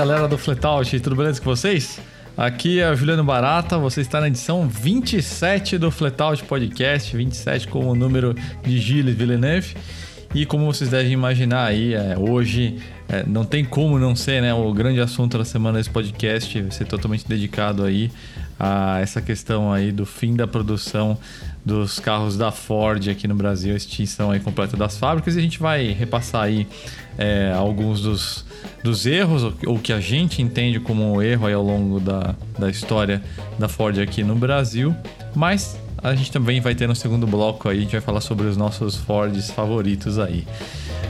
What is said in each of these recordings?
galera do Fletout, tudo beleza com vocês? Aqui é o Juliano Barata, você está na edição 27 do Fletout Podcast, 27 como o número de Gilles Villeneuve. E como vocês devem imaginar aí, é, hoje é, não tem como não ser, né? O grande assunto da semana desse podcast ser totalmente dedicado aí a essa questão aí do fim da produção dos carros da Ford aqui no Brasil, a extinção aí completa das fábricas. E a gente vai repassar aí é, alguns dos, dos erros, ou que a gente entende como um erro aí ao longo da, da história da Ford aqui no Brasil. Mas a gente também vai ter no segundo bloco aí, a gente vai falar sobre os nossos Fords favoritos aí.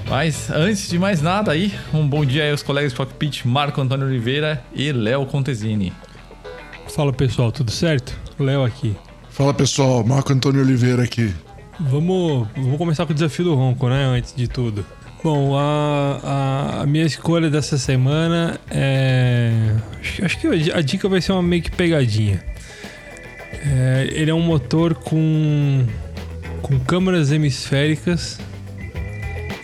Mas antes de mais nada aí, um bom dia aí aos colegas do cockpit Marco Antônio Oliveira e Léo Contesini. Fala pessoal, tudo certo? Léo aqui. Fala pessoal, Marco Antônio Oliveira aqui. Vamos, vamos começar com o desafio do ronco, né? Antes de tudo. Bom, a, a, a minha escolha dessa semana é. Acho, acho, que a dica vai ser uma meio que pegadinha. É, ele é um motor com, com câmeras hemisféricas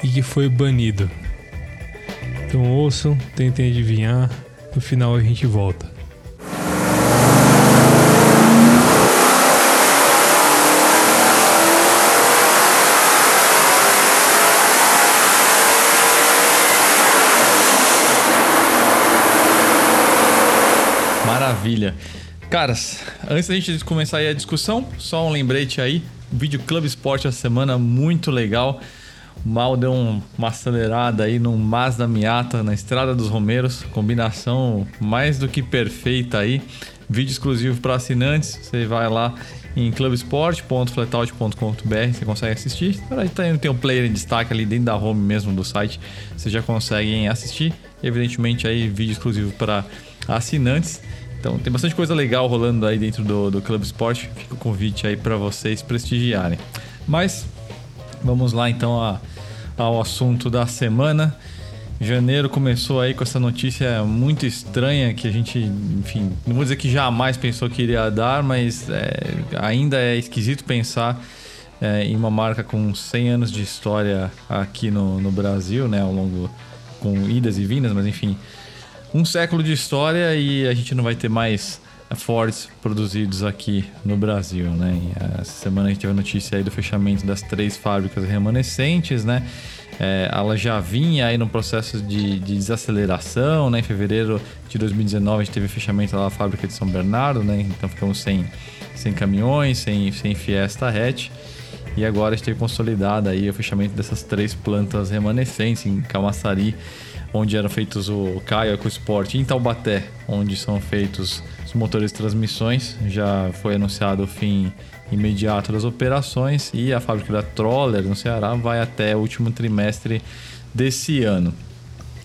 e que foi banido. Então ouçam, tentem adivinhar. No final a gente volta. Maravilha. Caras, antes da gente começar aí a discussão, só um lembrete aí. Vídeo Club Sport essa semana, muito legal. O Mal deu um, uma acelerada aí no Mazda Miata, na Estrada dos Romeiros. Combinação mais do que perfeita aí. Vídeo exclusivo para assinantes. Você vai lá em clubsport.flatout.com.br, você consegue assistir. Aí tem um player em destaque ali dentro da home mesmo do site. Você já consegue assistir. Evidentemente aí vídeo exclusivo para assinantes. Então tem bastante coisa legal rolando aí dentro do, do Club Sport. Fica o convite aí para vocês prestigiarem. Mas vamos lá então a, ao assunto da semana. Janeiro começou aí com essa notícia muito estranha que a gente, enfim, não vou dizer que jamais pensou que iria dar, mas é, ainda é esquisito pensar é, em uma marca com 100 anos de história aqui no, no Brasil, né, ao longo com idas e vindas, mas enfim, um século de história e a gente não vai ter mais Fords produzidos aqui no Brasil, né? E essa semana a gente teve a notícia aí do fechamento das três fábricas remanescentes, né? É, ela já vinha aí no processo de, de, desaceleração, né? Em fevereiro de 2019 a gente teve fechamento da fábrica de São Bernardo, né? Então ficamos sem, sem caminhões, sem, sem Fiesta hatch. E agora a gente teve consolidado aí o fechamento dessas três plantas remanescentes em Camaçari onde eram feitos o Caio Sport, e em Taubaté, onde são feitos os motores de transmissões. Já foi anunciado o fim imediato das operações e a fábrica da Troller no Ceará vai até o último trimestre desse ano.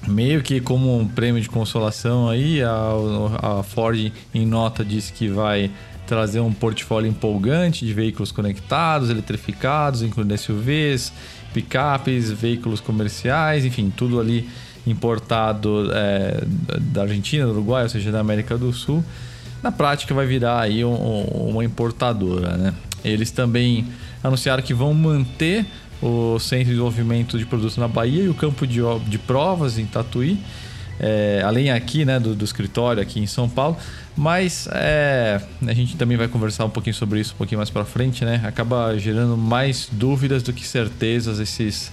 Meio que como um prêmio de consolação aí, a, a Ford em nota disse que vai trazer um portfólio empolgante de veículos conectados, eletrificados, incluindo SUVs, picapes, veículos comerciais, enfim, tudo ali importado é, da Argentina, do Uruguai, ou seja, da América do Sul, na prática vai virar aí um, uma importadora, né? Eles também anunciaram que vão manter o centro de desenvolvimento de produtos na Bahia e o campo de, de provas em Tatuí, é, além aqui, né, do, do, escritório aqui em São Paulo. Mas é, a gente também vai conversar um pouquinho sobre isso um pouquinho mais para frente, né? Acaba gerando mais dúvidas do que certezas esses,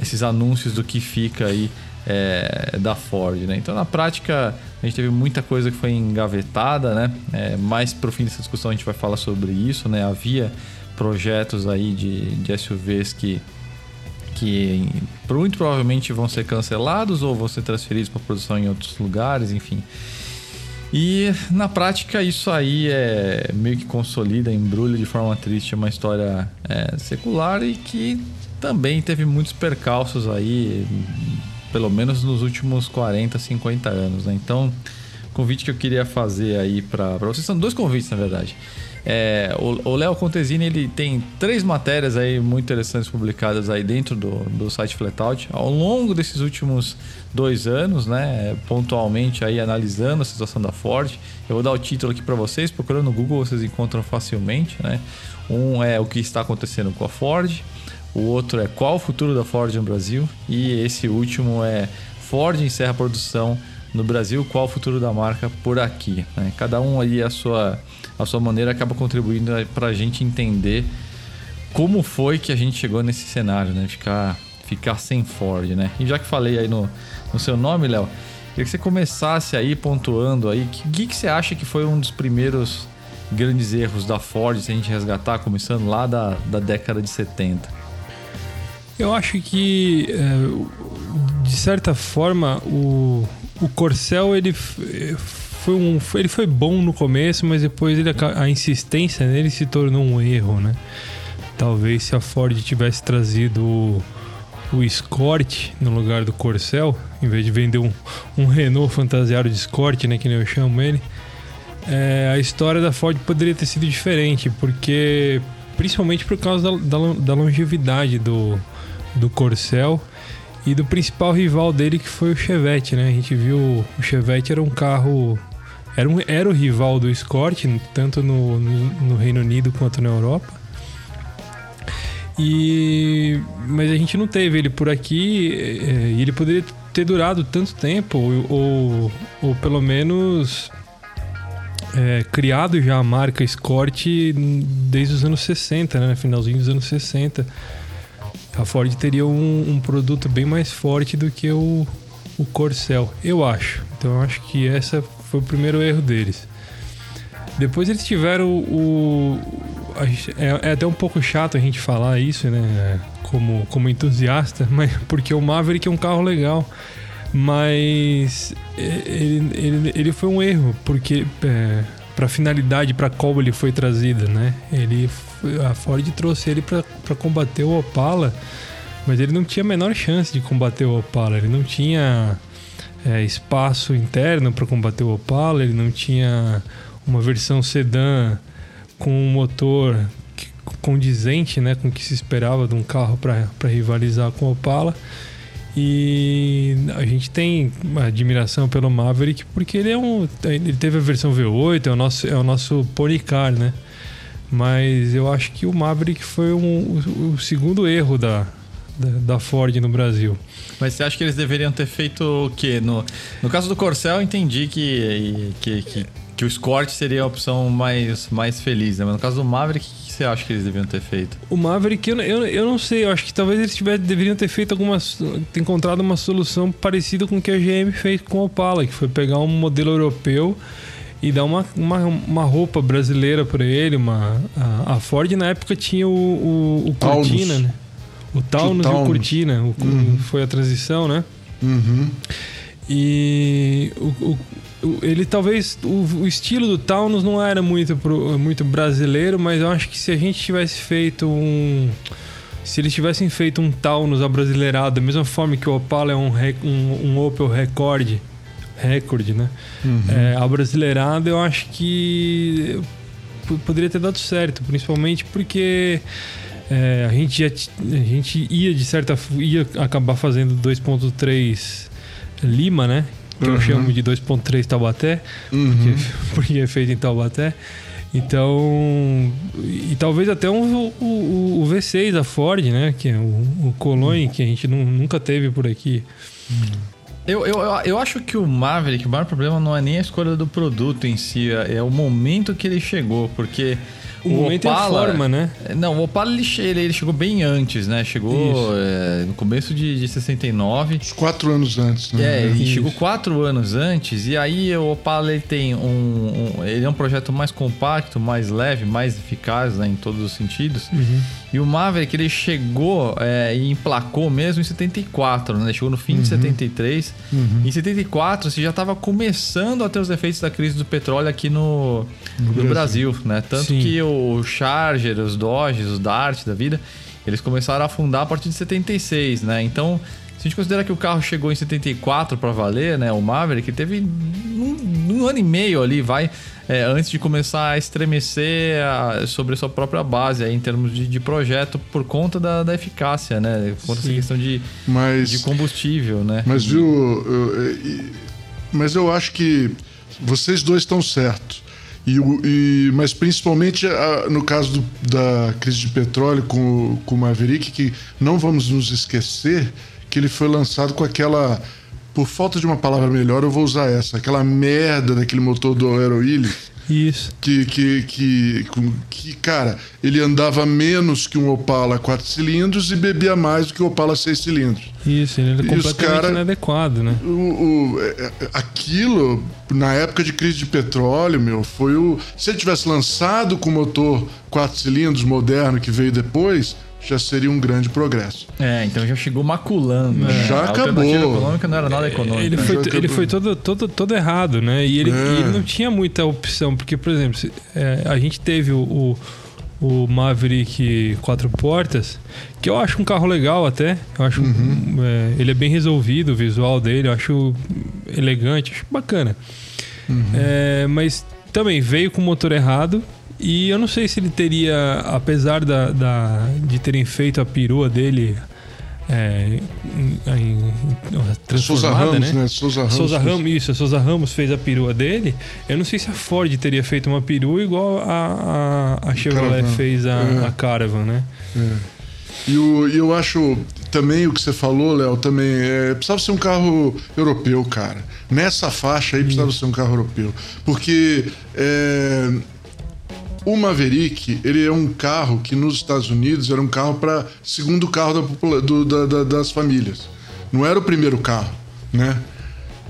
esses anúncios do que fica aí é, da Ford, né? Então, na prática, a gente teve muita coisa que foi engavetada, né? É, mais pro fim dessa discussão a gente vai falar sobre isso, né? Havia projetos aí de, de SUVs que que muito provavelmente vão ser cancelados ou vão ser transferidos para produção em outros lugares, enfim. E na prática isso aí é meio que consolida, embrulha de forma triste uma história é, secular e que também teve muitos percalços aí pelo menos nos últimos 40, 50 anos, né? Então, convite que eu queria fazer aí para vocês são dois convites, na verdade. É, o Léo Contesini ele tem três matérias aí muito interessantes publicadas aí dentro do, do site Flatout ao longo desses últimos dois anos, né? Pontualmente aí analisando a situação da Ford. Eu vou dar o título aqui para vocês, procurando no Google vocês encontram facilmente, né? Um é o que está acontecendo com a Ford, o outro é Qual o futuro da Ford no Brasil? E esse último é Ford encerra a produção no Brasil, qual o futuro da marca por aqui. Né? Cada um aí a sua, a sua maneira acaba contribuindo para a gente entender como foi que a gente chegou nesse cenário, né? Ficar, ficar sem Ford, né? E já que falei aí no, no seu nome, Léo, queria que você começasse aí pontuando aí, o que, que você acha que foi um dos primeiros grandes erros da Ford, se a gente resgatar, começando lá da, da década de 70? Eu acho que, é, de certa forma, o, o Corcel ele foi, um, ele foi bom no começo, mas depois ele, a insistência nele se tornou um erro, né? Talvez se a Ford tivesse trazido o, Escort no lugar do Corcel, em vez de vender um, um Renault fantasiado de Escort, né, que nem eu chamo ele, é, a história da Ford poderia ter sido diferente, porque principalmente por causa da, da, da longevidade do, do Corcel e do principal rival dele que foi o Chevette, né? A gente viu o Chevette era um carro era, um, era o rival do Escort tanto no, no, no Reino Unido quanto na Europa. E mas a gente não teve ele por aqui é, e ele poderia ter durado tanto tempo ou, ou, ou pelo menos é, criado já a marca Escort desde os anos 60, né? Finalzinho dos anos 60. A Ford teria um, um produto bem mais forte do que o, o Corcel, eu acho. Então eu acho que esse foi o primeiro erro deles. Depois eles tiveram o. é, é, até um pouco chato a gente falar isso, né? Como, como entusiasta, mas porque o Maverick é um carro legal. Mas ele, ele, ele foi um erro, porque é, para a finalidade para qual ele foi trazido, né? Ele, a Ford trouxe ele para combater o Opala, mas ele não tinha a menor chance de combater o Opala. Ele não tinha é, espaço interno para combater o Opala, ele não tinha uma versão sedã com um motor condizente né, com o que se esperava de um carro para rivalizar com o Opala. E a gente tem admiração pelo Maverick porque ele é um. Ele teve a versão V8, é o nosso, é o nosso Ponycar, né? Mas eu acho que o Maverick foi um, o, o segundo erro da, da, Ford no Brasil. Mas você acha que eles deveriam ter feito o quê? No, no caso do Corcel, eu entendi que, que, que, que o Escort seria a opção mais, mais feliz, né? Mas no caso do Maverick, você acha que eles deveriam ter feito? O Maverick, eu, eu, eu não sei. Eu acho que talvez eles tivessem, deveriam ter feito algumas. ter encontrado uma solução parecida com o que a GM fez com o Opala, que foi pegar um modelo europeu e dar uma, uma, uma roupa brasileira para ele. Uma, a, a, Ford na época tinha o, o, o Cortina, né? O Taunus, e o Cortina. O, uhum. Foi a transição, né? Uhum. E o, o, ele talvez o, o, estilo do Taunus não era muito pro, muito brasileiro, mas eu acho que se a gente tivesse feito um se eles tivessem feito um Taunus abrasileirado, da mesma forma que o Opala é um, um, um Opel Record, Record, né? Uhum. É, abrasileirado, eu acho que poderia ter dado certo, principalmente porque é, a gente já, a gente ia de certa ia acabar fazendo 2.3 Lima, né? que uhum. eu chamo de 2.3 Taubaté, uhum. porque, porque é feito em Taubaté. Então, e talvez até um, o, o, V6 da Ford, né? Que é o, o Cologne, que a gente não, nunca teve por aqui. Eu, eu, eu acho que o Maverick, o maior problema não é nem a escolha do produto em si, é, é o momento que ele chegou, porque o, o momento Opala, é a forma, né? Não, o Opala ele, ele chegou bem antes, né? Chegou é, no começo de, de 69. Uns quatro anos antes, né? É, ele chegou quatro anos antes. E aí o Opala ele tem um, um, Ele é um projeto mais compacto, mais leve, mais eficaz né, em todos os sentidos. Uhum. E o Maverick ele chegou é, e emplacou mesmo em 74, né? Chegou no fim uhum. de 73. Uhum. Em 74 você já estava começando a ter os efeitos da crise do petróleo aqui no, no, no Brasil. Brasil, né? Tanto Sim. que o Charger, os Dodges, os Dart da vida, eles começaram a afundar a partir de 76, né? Então, se a gente considerar que o carro chegou em 74 para valer, né? O Maverick teve um, um ano e meio ali, vai, é, antes de começar a estremecer a, sobre a sua própria base aí, em termos de, de projeto por conta da, da eficácia, né? Por conta Sim. dessa questão de, mas, de combustível, né? Mas viu, eu, mas eu acho que vocês dois estão certos. E, e, mas principalmente a, no caso do, da crise de petróleo com, com o Maverick, que não vamos nos esquecer que ele foi lançado com aquela por falta de uma palavra melhor, eu vou usar essa. Aquela merda daquele motor do Aero Willis. Isso. Que, que, que, que, cara, ele andava menos que um Opala 4 cilindros e bebia mais do que o Opala 6 cilindros. Isso, ele era E os completamente cara- inadequado, né? O, o- é- é- aquilo, na época de crise de petróleo, meu, foi o. Se ele tivesse lançado com o motor 4 cilindros moderno que veio depois, já seria um grande progresso. É, então já chegou maculando. né? Já a acabou. econômica não era nada econômica. Ele né? foi, ele foi todo, todo, todo errado, né? E ele, É. e ele não tinha muita opção, porque, por exemplo, se- é, a gente teve o, o, o Maverick quatro portas, que eu acho um carro legal até. Eu acho Uhum. é, ele é bem resolvido, o visual dele, eu acho elegante, acho bacana. Uhum. É, mas também veio com o motor errado. E eu não sei se ele teria, apesar da, da- de terem feito a perua dele é, em- Souza transformada, Ramos, né? né? Souza Ramos. Souza fez- Ramos, isso, a Souza Ramos fez a perua dele. Eu não sei se a Ford teria feito uma perua igual a, a, a Chevrolet Caravan. fez a, É. a Caravan, né? E, o- eu acho também o que você falou, Léo, também é, precisava ser um carro europeu, cara. Nessa faixa aí precisava ser um carro europeu. Porque é, o Maverick, ele é um carro que nos Estados Unidos era um carro para segundo carro da do- da- da- das famílias. Não era o primeiro carro, né?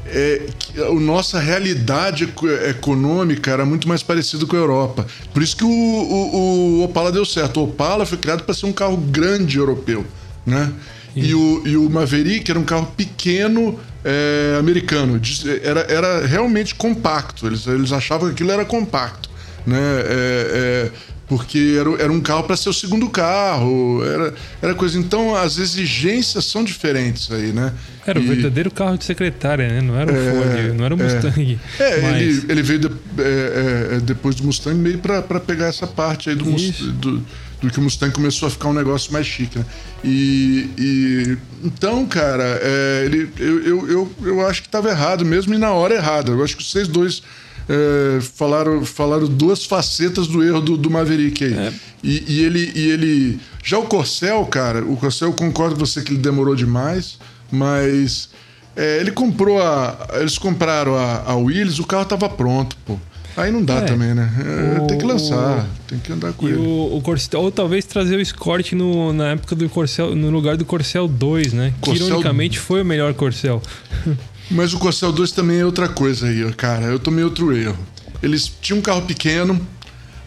é, a nossa realidade eco- econômica era muito mais parecida com a Europa. Por isso que o, o- o Opala deu certo. O Opala foi criado para ser um carro grande europeu, né? E o, e o Maverick era um carro pequeno é, americano. Diz- Era, era realmente compacto. Eles, eles achavam que aquilo era compacto, né? É, é, porque era, era um carro para ser o segundo carro, era, era coisa. Então as exigências são diferentes aí, né? Era o E- verdadeiro carro de secretária, né? Não era o É, Ford, não era o é. Mustang. É, mas- ele, ele veio de- é, é, depois do Mustang meio pra pegar essa parte aí do, do, do que o Mustang começou a ficar um negócio mais chique, né? E, e- então, cara, é, ele, eu, eu, eu, eu acho que tava errado mesmo e na hora errada. Eu acho que vocês dois é, falaram, falaram duas facetas do erro do, do Maverick aí. É. E, e ele, e ele. Já o Corcel, cara, o Corcel eu concordo com você que ele demorou demais, mas. é, ele comprou a. Eles compraram a, a Willis, o carro tava pronto, pô. Aí não dá É. também, né? É, O- tem que lançar, o- tem que andar com E ele. o, o Corcel, ou talvez trazer o Escort no, na época do Corcel, no lugar do Corcel 2, né? Que Corcel- ironicamente foi o melhor Corcel. Mas o Corcel 2 também é outra coisa aí, cara. Eu tomei outro erro. Eles tinham um carro pequeno,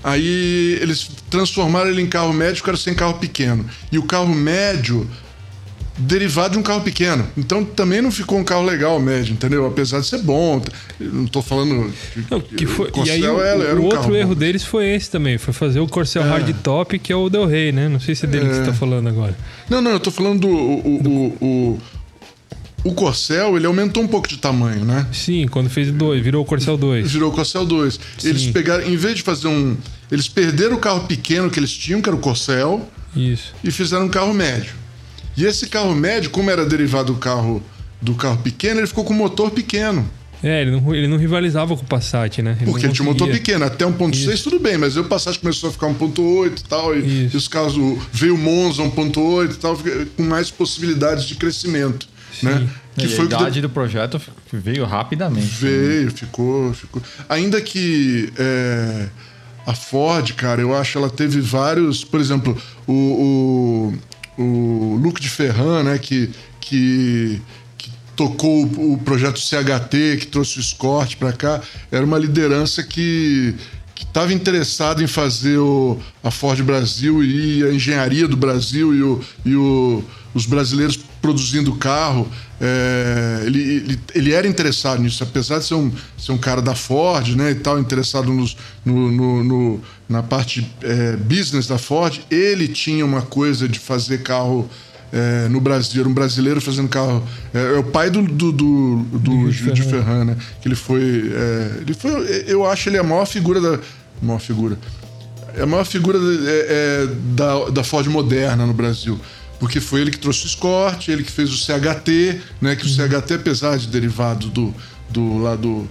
aí eles transformaram ele em carro médio, ficaram sem carro pequeno. E o carro médio derivado de um carro pequeno. Então também não ficou um carro legal médio, entendeu? Apesar de ser bom. Eu não tô falando. Não, que foi, o e aí Corcel o, era- era o um outro erro bom. deles foi esse também, foi fazer o Corcel É. Hard Top, que é o Del Rey, né? Não sei se é dele que você tá falando agora. Não, não, eu tô falando do. O, o, o, o Corcel, ele aumentou um pouco de tamanho, né? Sim, quando fez 2, virou o Corcel 2. Virou o Corcel 2. Eles pegaram, em vez de fazer um. Eles perderam o carro pequeno que eles tinham, que era o Corcel, Isso. e fizeram um carro médio. E esse carro médio, como era derivado do carro do carro pequeno, ele ficou com motor pequeno. É, ele não, ele não rivalizava com o Passat, né? Porque não ele tinha um motor pequeno. Até 1.6 tudo bem, mas aí o Passat começou a ficar 1.8 e tal. E, e os carros. Veio o Monza 1.8 e tal, com mais possibilidades de crescimento. Né? E Que foi a idade do projeto veio rapidamente. Veio, ficou, ficou. Ainda que é, a Ford, cara, eu acho ela teve vários. Por exemplo, o, o, o Luke de Ferran, né, que, que, que tocou o, o projeto CHT, que trouxe o Escort para cá, era uma liderança que que estava interessado em fazer o, a Ford Brasil e a engenharia do Brasil e, o, e o, os brasileiros produzindo carro. É, ele, ele, ele era interessado nisso, apesar de ser um, ser um cara da Ford né, e tal, interessado nos, no, no- no- na parte é, business da Ford, ele tinha uma coisa de fazer carro é, no Brasil, era um brasileiro fazendo carro. É, é o pai do, do, do, do Gil de Ferran, né? Que ele foi. é, ele foi. Eu acho ele a maior figura da. Maior figura. É a maior figura é, da, da Ford moderna no Brasil. Porque foi ele que trouxe o Escort, ele que fez o CHT, né? Que o CHT, apesar de derivado do, do lá do,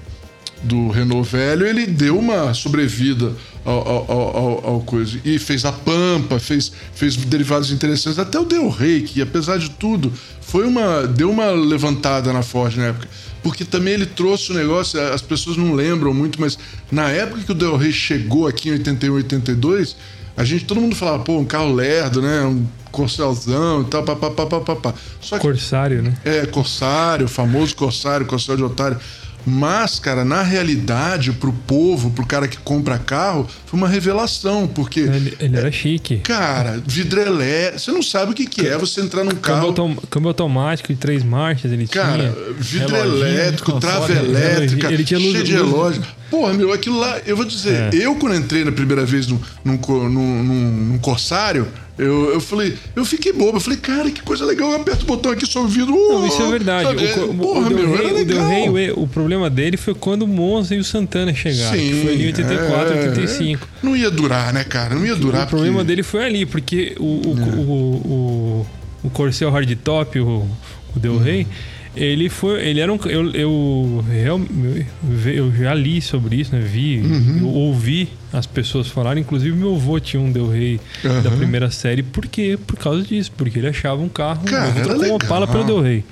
do Renault velho, ele deu uma sobrevida ao, ao, ao, ao, coisa. E fez a Pampa, fez, fez derivados interessantes, até o Del Rey, que apesar de tudo, foi uma. deu uma levantada na Ford na época. Porque também ele trouxe o negócio, as pessoas não lembram muito, mas na época que o Del Rey chegou aqui em 81, 82, a gente, todo mundo falava, pô, um carro lerdo, né? Um corcelzão e tal, papapá, papapá. Só que, Corsário, né? É, Corsário, famoso Corsário, Corsário de Otário. Mas, cara, na realidade, pro povo, pro cara que compra carro, foi uma revelação, porque. Ele, ele era chique. Cara, vidro elétrico. Você não sabe o que, que é você entrar num carro. Câmbio, câmbio automático de três marchas, ele cara, tinha. Cara, vidro elétrico, trava elétrica, ele tinha luz, cheio de relógio. Porra, meu, aquilo lá, eu vou dizer, é. eu quando entrei na primeira vez num, num, num, num Corsário, eu, eu falei, eu fiquei bobo. Eu falei, cara, que coisa legal. Eu aperto o botão aqui, só o vidro. Não, isso é verdade. O, Porra, o, meu, Rey, o Del Rey, o, o, problema dele foi quando o Monza e o Santana chegaram. Sim, foi em 84, é, 85. Não ia durar, né, cara? Não ia durar. O porque... problema dele foi ali, porque o, o, é. o, o, o Corsair Hardtop, o, o Del Rey. Hum ele foi. Ele era um. Eu, eu, eu, eu já li sobre isso, né? Vi, uhum. ouvi as pessoas falarem. Inclusive, meu avô tinha um Del Rey uhum. da primeira série. Por quê? Por causa disso. Porque ele achava um carro Cara, era com uma pala pelo Del Rey.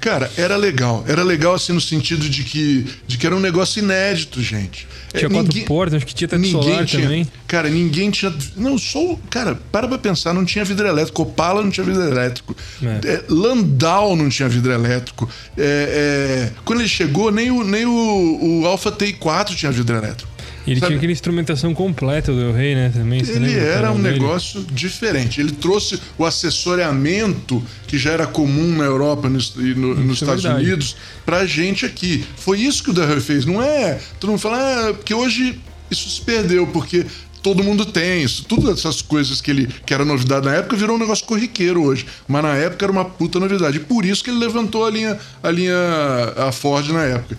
Cara, era legal. Era legal assim no sentido de que, de que era um negócio inédito, gente. Tinha é, quatro ninguém, portas, acho que tinha teto solar tinha, também. Cara, ninguém tinha. Não, só. Cara, para pra pensar, não tinha vidro elétrico. Opala não tinha vidro elétrico. É. É, Landau não tinha vidro elétrico. É, é, quando ele chegou, nem o, nem o, o Alpha T4 tinha vidro elétrico. Ele Sabe? tinha aquela instrumentação completa do Rei, né? Também, ele era um dele? negócio diferente. Ele trouxe o assessoramento que já era comum na Europa e no, nos é Estados verdade. Unidos pra gente aqui. Foi isso que o Del Rey fez. Não é. Todo mundo fala, ah, porque hoje isso se perdeu, porque todo mundo tem isso. Todas essas coisas que ele que era novidade na época virou um negócio corriqueiro hoje. Mas na época era uma puta novidade. E por isso que ele levantou a linha, a linha a Ford na época.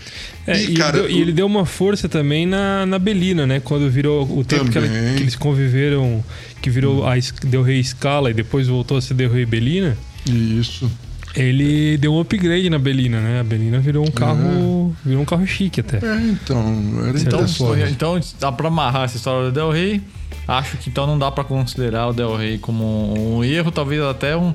É, e, cara, ele deu, e, ele deu, uma força também na, na Belina, né? Quando virou o tempo que, ela, que, eles conviveram, que virou a Del Rey Scala e depois voltou a ser Del Rey Belina. Isso. Ele deu um upgrade na Belina, né? A Belina virou um carro, uhum. virou um carro chique até. É, então, era então, foi, então dá para amarrar essa história do Del Rey. Acho que então não dá para considerar o Del Rey como um erro, talvez até um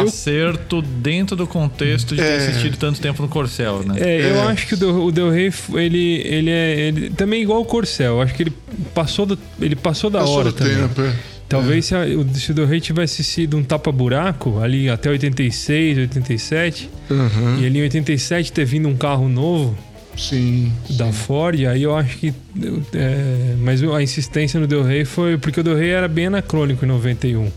acerto eu... dentro do contexto de é... ter assistido tanto tempo no Corcel, né? É, eu é. acho que o Del, o Del Rey, ele, ele é ele, também igual o Corcel. Eu acho que ele passou, do, ele passou da passou hora também. Tempo, é. Talvez se, a, se o Del Rey tivesse sido um tapa-buraco ali até 86, 87, uhum. e ali em 87 ter vindo um carro novo, Sim. Da sim. Ford, aí eu acho que. É, mas a insistência no Del Rey foi. Porque o Del Rey era bem anacrônico em 91.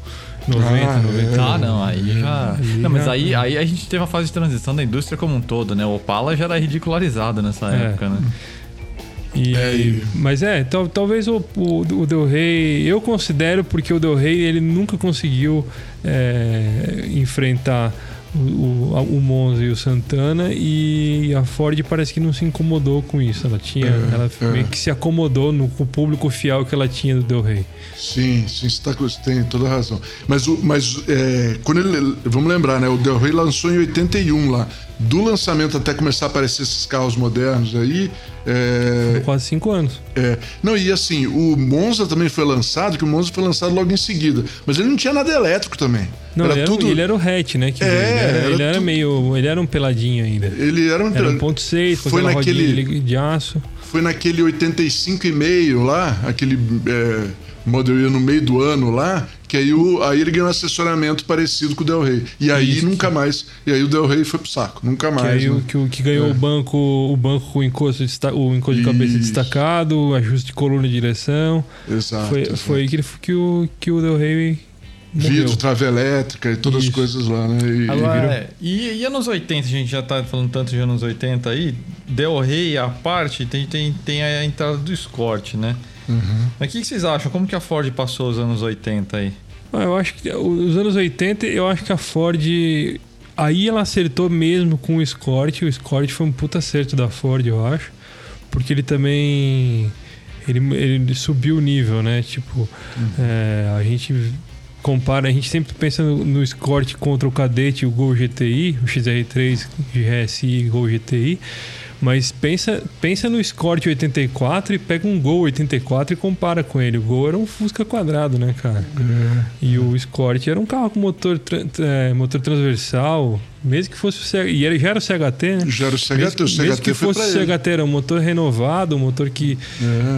90, ah, 90. Ah, não, aí já. Não, mas aí, aí a gente teve uma fase de transição da indústria como um todo, né? O Opala já era ridicularizado nessa é. época, né? E, é, e... Mas é, tal, talvez o, o, o, Del Rey, eu considero porque o Del Rey ele nunca conseguiu é, enfrentar o, o, Monza e o Santana e a Ford parece que não se incomodou com isso. Ela tinha, é, ela é. meio que se acomodou no com o público fiel que ela tinha do Del Rey. Sim, sim, você, tá, tem toda a razão. Mas, o, mas é, quando ele, vamos lembrar, né? O Del Rey lançou em 81 lá. Do lançamento até começar a aparecer esses carros modernos aí, é... Quase cinco anos. É. Não, e assim, o Monza também foi lançado, que o Monza foi lançado logo em seguida. Mas ele não tinha nada elétrico também. Não, era ele, era, tudo... ele era o hatch, né? Que é, ele era, ele era, meio. Ele era um peladinho ainda. Ele era um Era um ponto seis, foi naquele de aço. Foi naquele 85,5 lá, aquele. É Model no meio do ano lá, que aí, o, aí ele ganhou um assessoramento parecido com o Del Rey. E aí Isso. nunca mais. E aí o Del Rey foi pro saco, nunca mais. Que, aí, né? que, que ganhou é. o banco, o banco com o encosto, o encosto de cabeça destacado, ajuste de coluna e direção. Exato. Foi, exato. foi aí que, ele, que, o, que o Del Rey Vidro, trava elétrica e todas Isso. as coisas lá, né? E, Agora, é, e, e, anos 80, a gente já tá falando tanto de anos 80 aí, Del Rey, a parte, tem, tem, tem a entrada do Escort, né? Uhum. Mas o que, que, vocês acham? Como que a Ford passou os anos 80 aí? Ah, eu acho que os anos 80, eu acho que a Ford. Aí ela acertou mesmo com o Escort. O Escort foi um puta acerto da Ford, eu acho. Porque ele também. Ele, ele subiu o nível, né? Tipo, uhum. é, a gente compara, a gente sempre pensa no, no Escort contra o Cadete, o Gol GTI, o XR3 GSI e Gol GTI. Mas pensa, pensa no Escort 84 e pega um Gol 84 e compara com ele. O Gol era um Fusca quadrado, né, cara? É. E o Escort era um carro com motor, é, motor transversal, mesmo que fosse o CHT. E ele já era o CHT, né? Já era o CHT, mesmo, o CHT mesmo que foi fosse o. CHT, era um motor renovado, um motor que.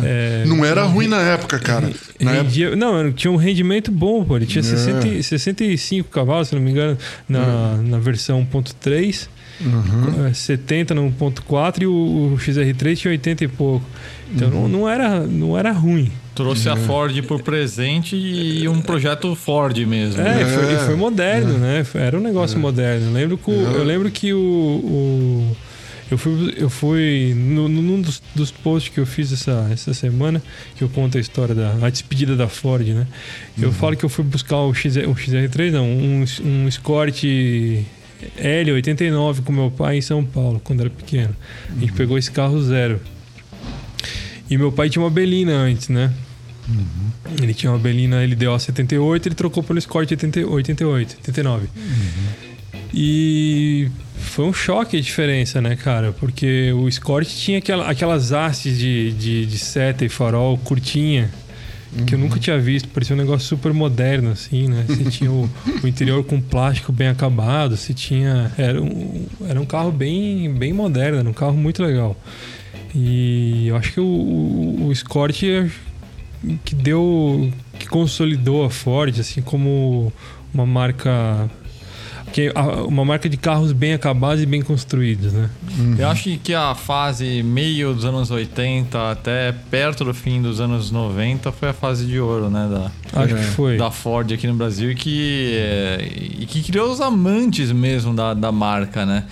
É. é, Não era ruim na época, cara. Na época, rendia- Não, tinha um rendimento bom, pô. Ele tinha É. 60, e- 65 cavalos, se não me engano, na, na versão 1.3. Uhum. é, 70 no 1.4 e o, o XR3 tinha 80 e pouco. Então Uhum. não, não, era, não era ruim. Trouxe a Ford por presente e um projeto Ford mesmo. É, É. foi, e foi moderno, né? Era um negócio moderno. Eu lembro que, o- É. eu lembro que o, o- eu fui, eu fui no, num dos, dos posts que eu fiz essa, essa semana, que eu conto a história da a despedida da Ford, né? Eu falo que eu fui buscar o, XR, o XR3, não, um, um Escort L89 com meu pai em São Paulo, quando era pequeno. A gente pegou esse carro zero. E meu pai tinha uma Belina antes, né? Ele tinha uma Belina LDO 78, ele trocou pelo Escort 80 88, 89. E foi um choque a diferença, né, cara? Porque o Escort tinha aquela, aquelas hastes de, de, de seta e farol curtinha, que eu nunca tinha visto. Parecia um negócio super moderno, assim, né? Você tinha o, o interior com plástico bem acabado, você tinha... Era um, era um carro bem, bem moderno, era um carro muito legal. E eu acho que o, o, o Escort que deu que consolidou a Ford assim como uma marca que a- uma marca de carros bem acabados e bem construídos, né? Eu acho que a fase meio dos anos 80 até perto do fim dos anos 90 foi a fase de ouro, né? Da, Acho É. que foi. da Ford aqui no Brasil e que, é, e que criou os amantes mesmo da, da marca, né?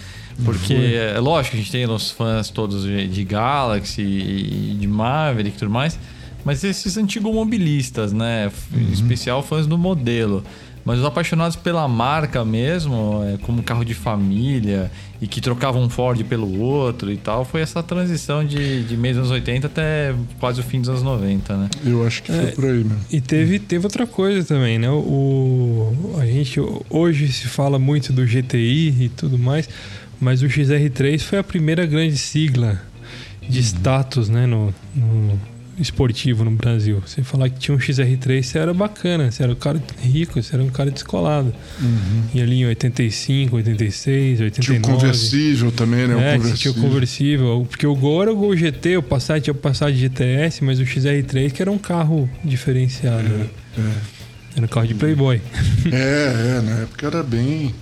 Porque é lógico, a gente tem os fãs todos de, de Galaxy e de Maverick e tudo mais, mas esses antigos mobilistas, né? Em especial fãs do modelo. Mas os apaixonados pela marca mesmo, é, como carro de família e que trocavam um Ford pelo outro e tal, foi essa transição de, de meio dos anos 80 até quase o fim dos anos 90, né? eu acho que foi É. por aí mesmo. E teve, teve outra coisa também, né? O, a gente hoje se fala muito do GTI e tudo mais, mas o XR3 foi a primeira grande sigla de status, né, no, no esportivo no Brasil. Você falar que tinha um XR3, você era bacana, você era um cara rico, você era um cara descolado. E ali em 85, 86, 89. Tinha o conversível também, né? É, o você tinha o conversível. Porque o Gol era o Gol GT, o Passat tinha o Passat GTS, mas o XR3 que era um carro diferenciado. né? Era um carro de Playboy. É, é, na época era bem,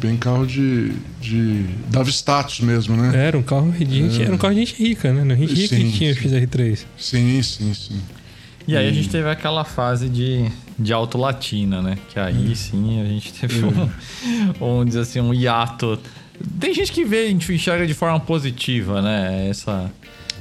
bem carro de, de. dava status mesmo, né? Era um carro de gente, era um carro de gente rica, né? Não, Gente rica Sim, que tinha o sim. XR3. Sim, sim, sim. E aí a gente teve aquela fase de, de Alto Latina, né? Que aí sim a gente teve um, vamos dizer assim, um hiato. Tem gente que vê, a gente enxerga de forma positiva, né? Essa.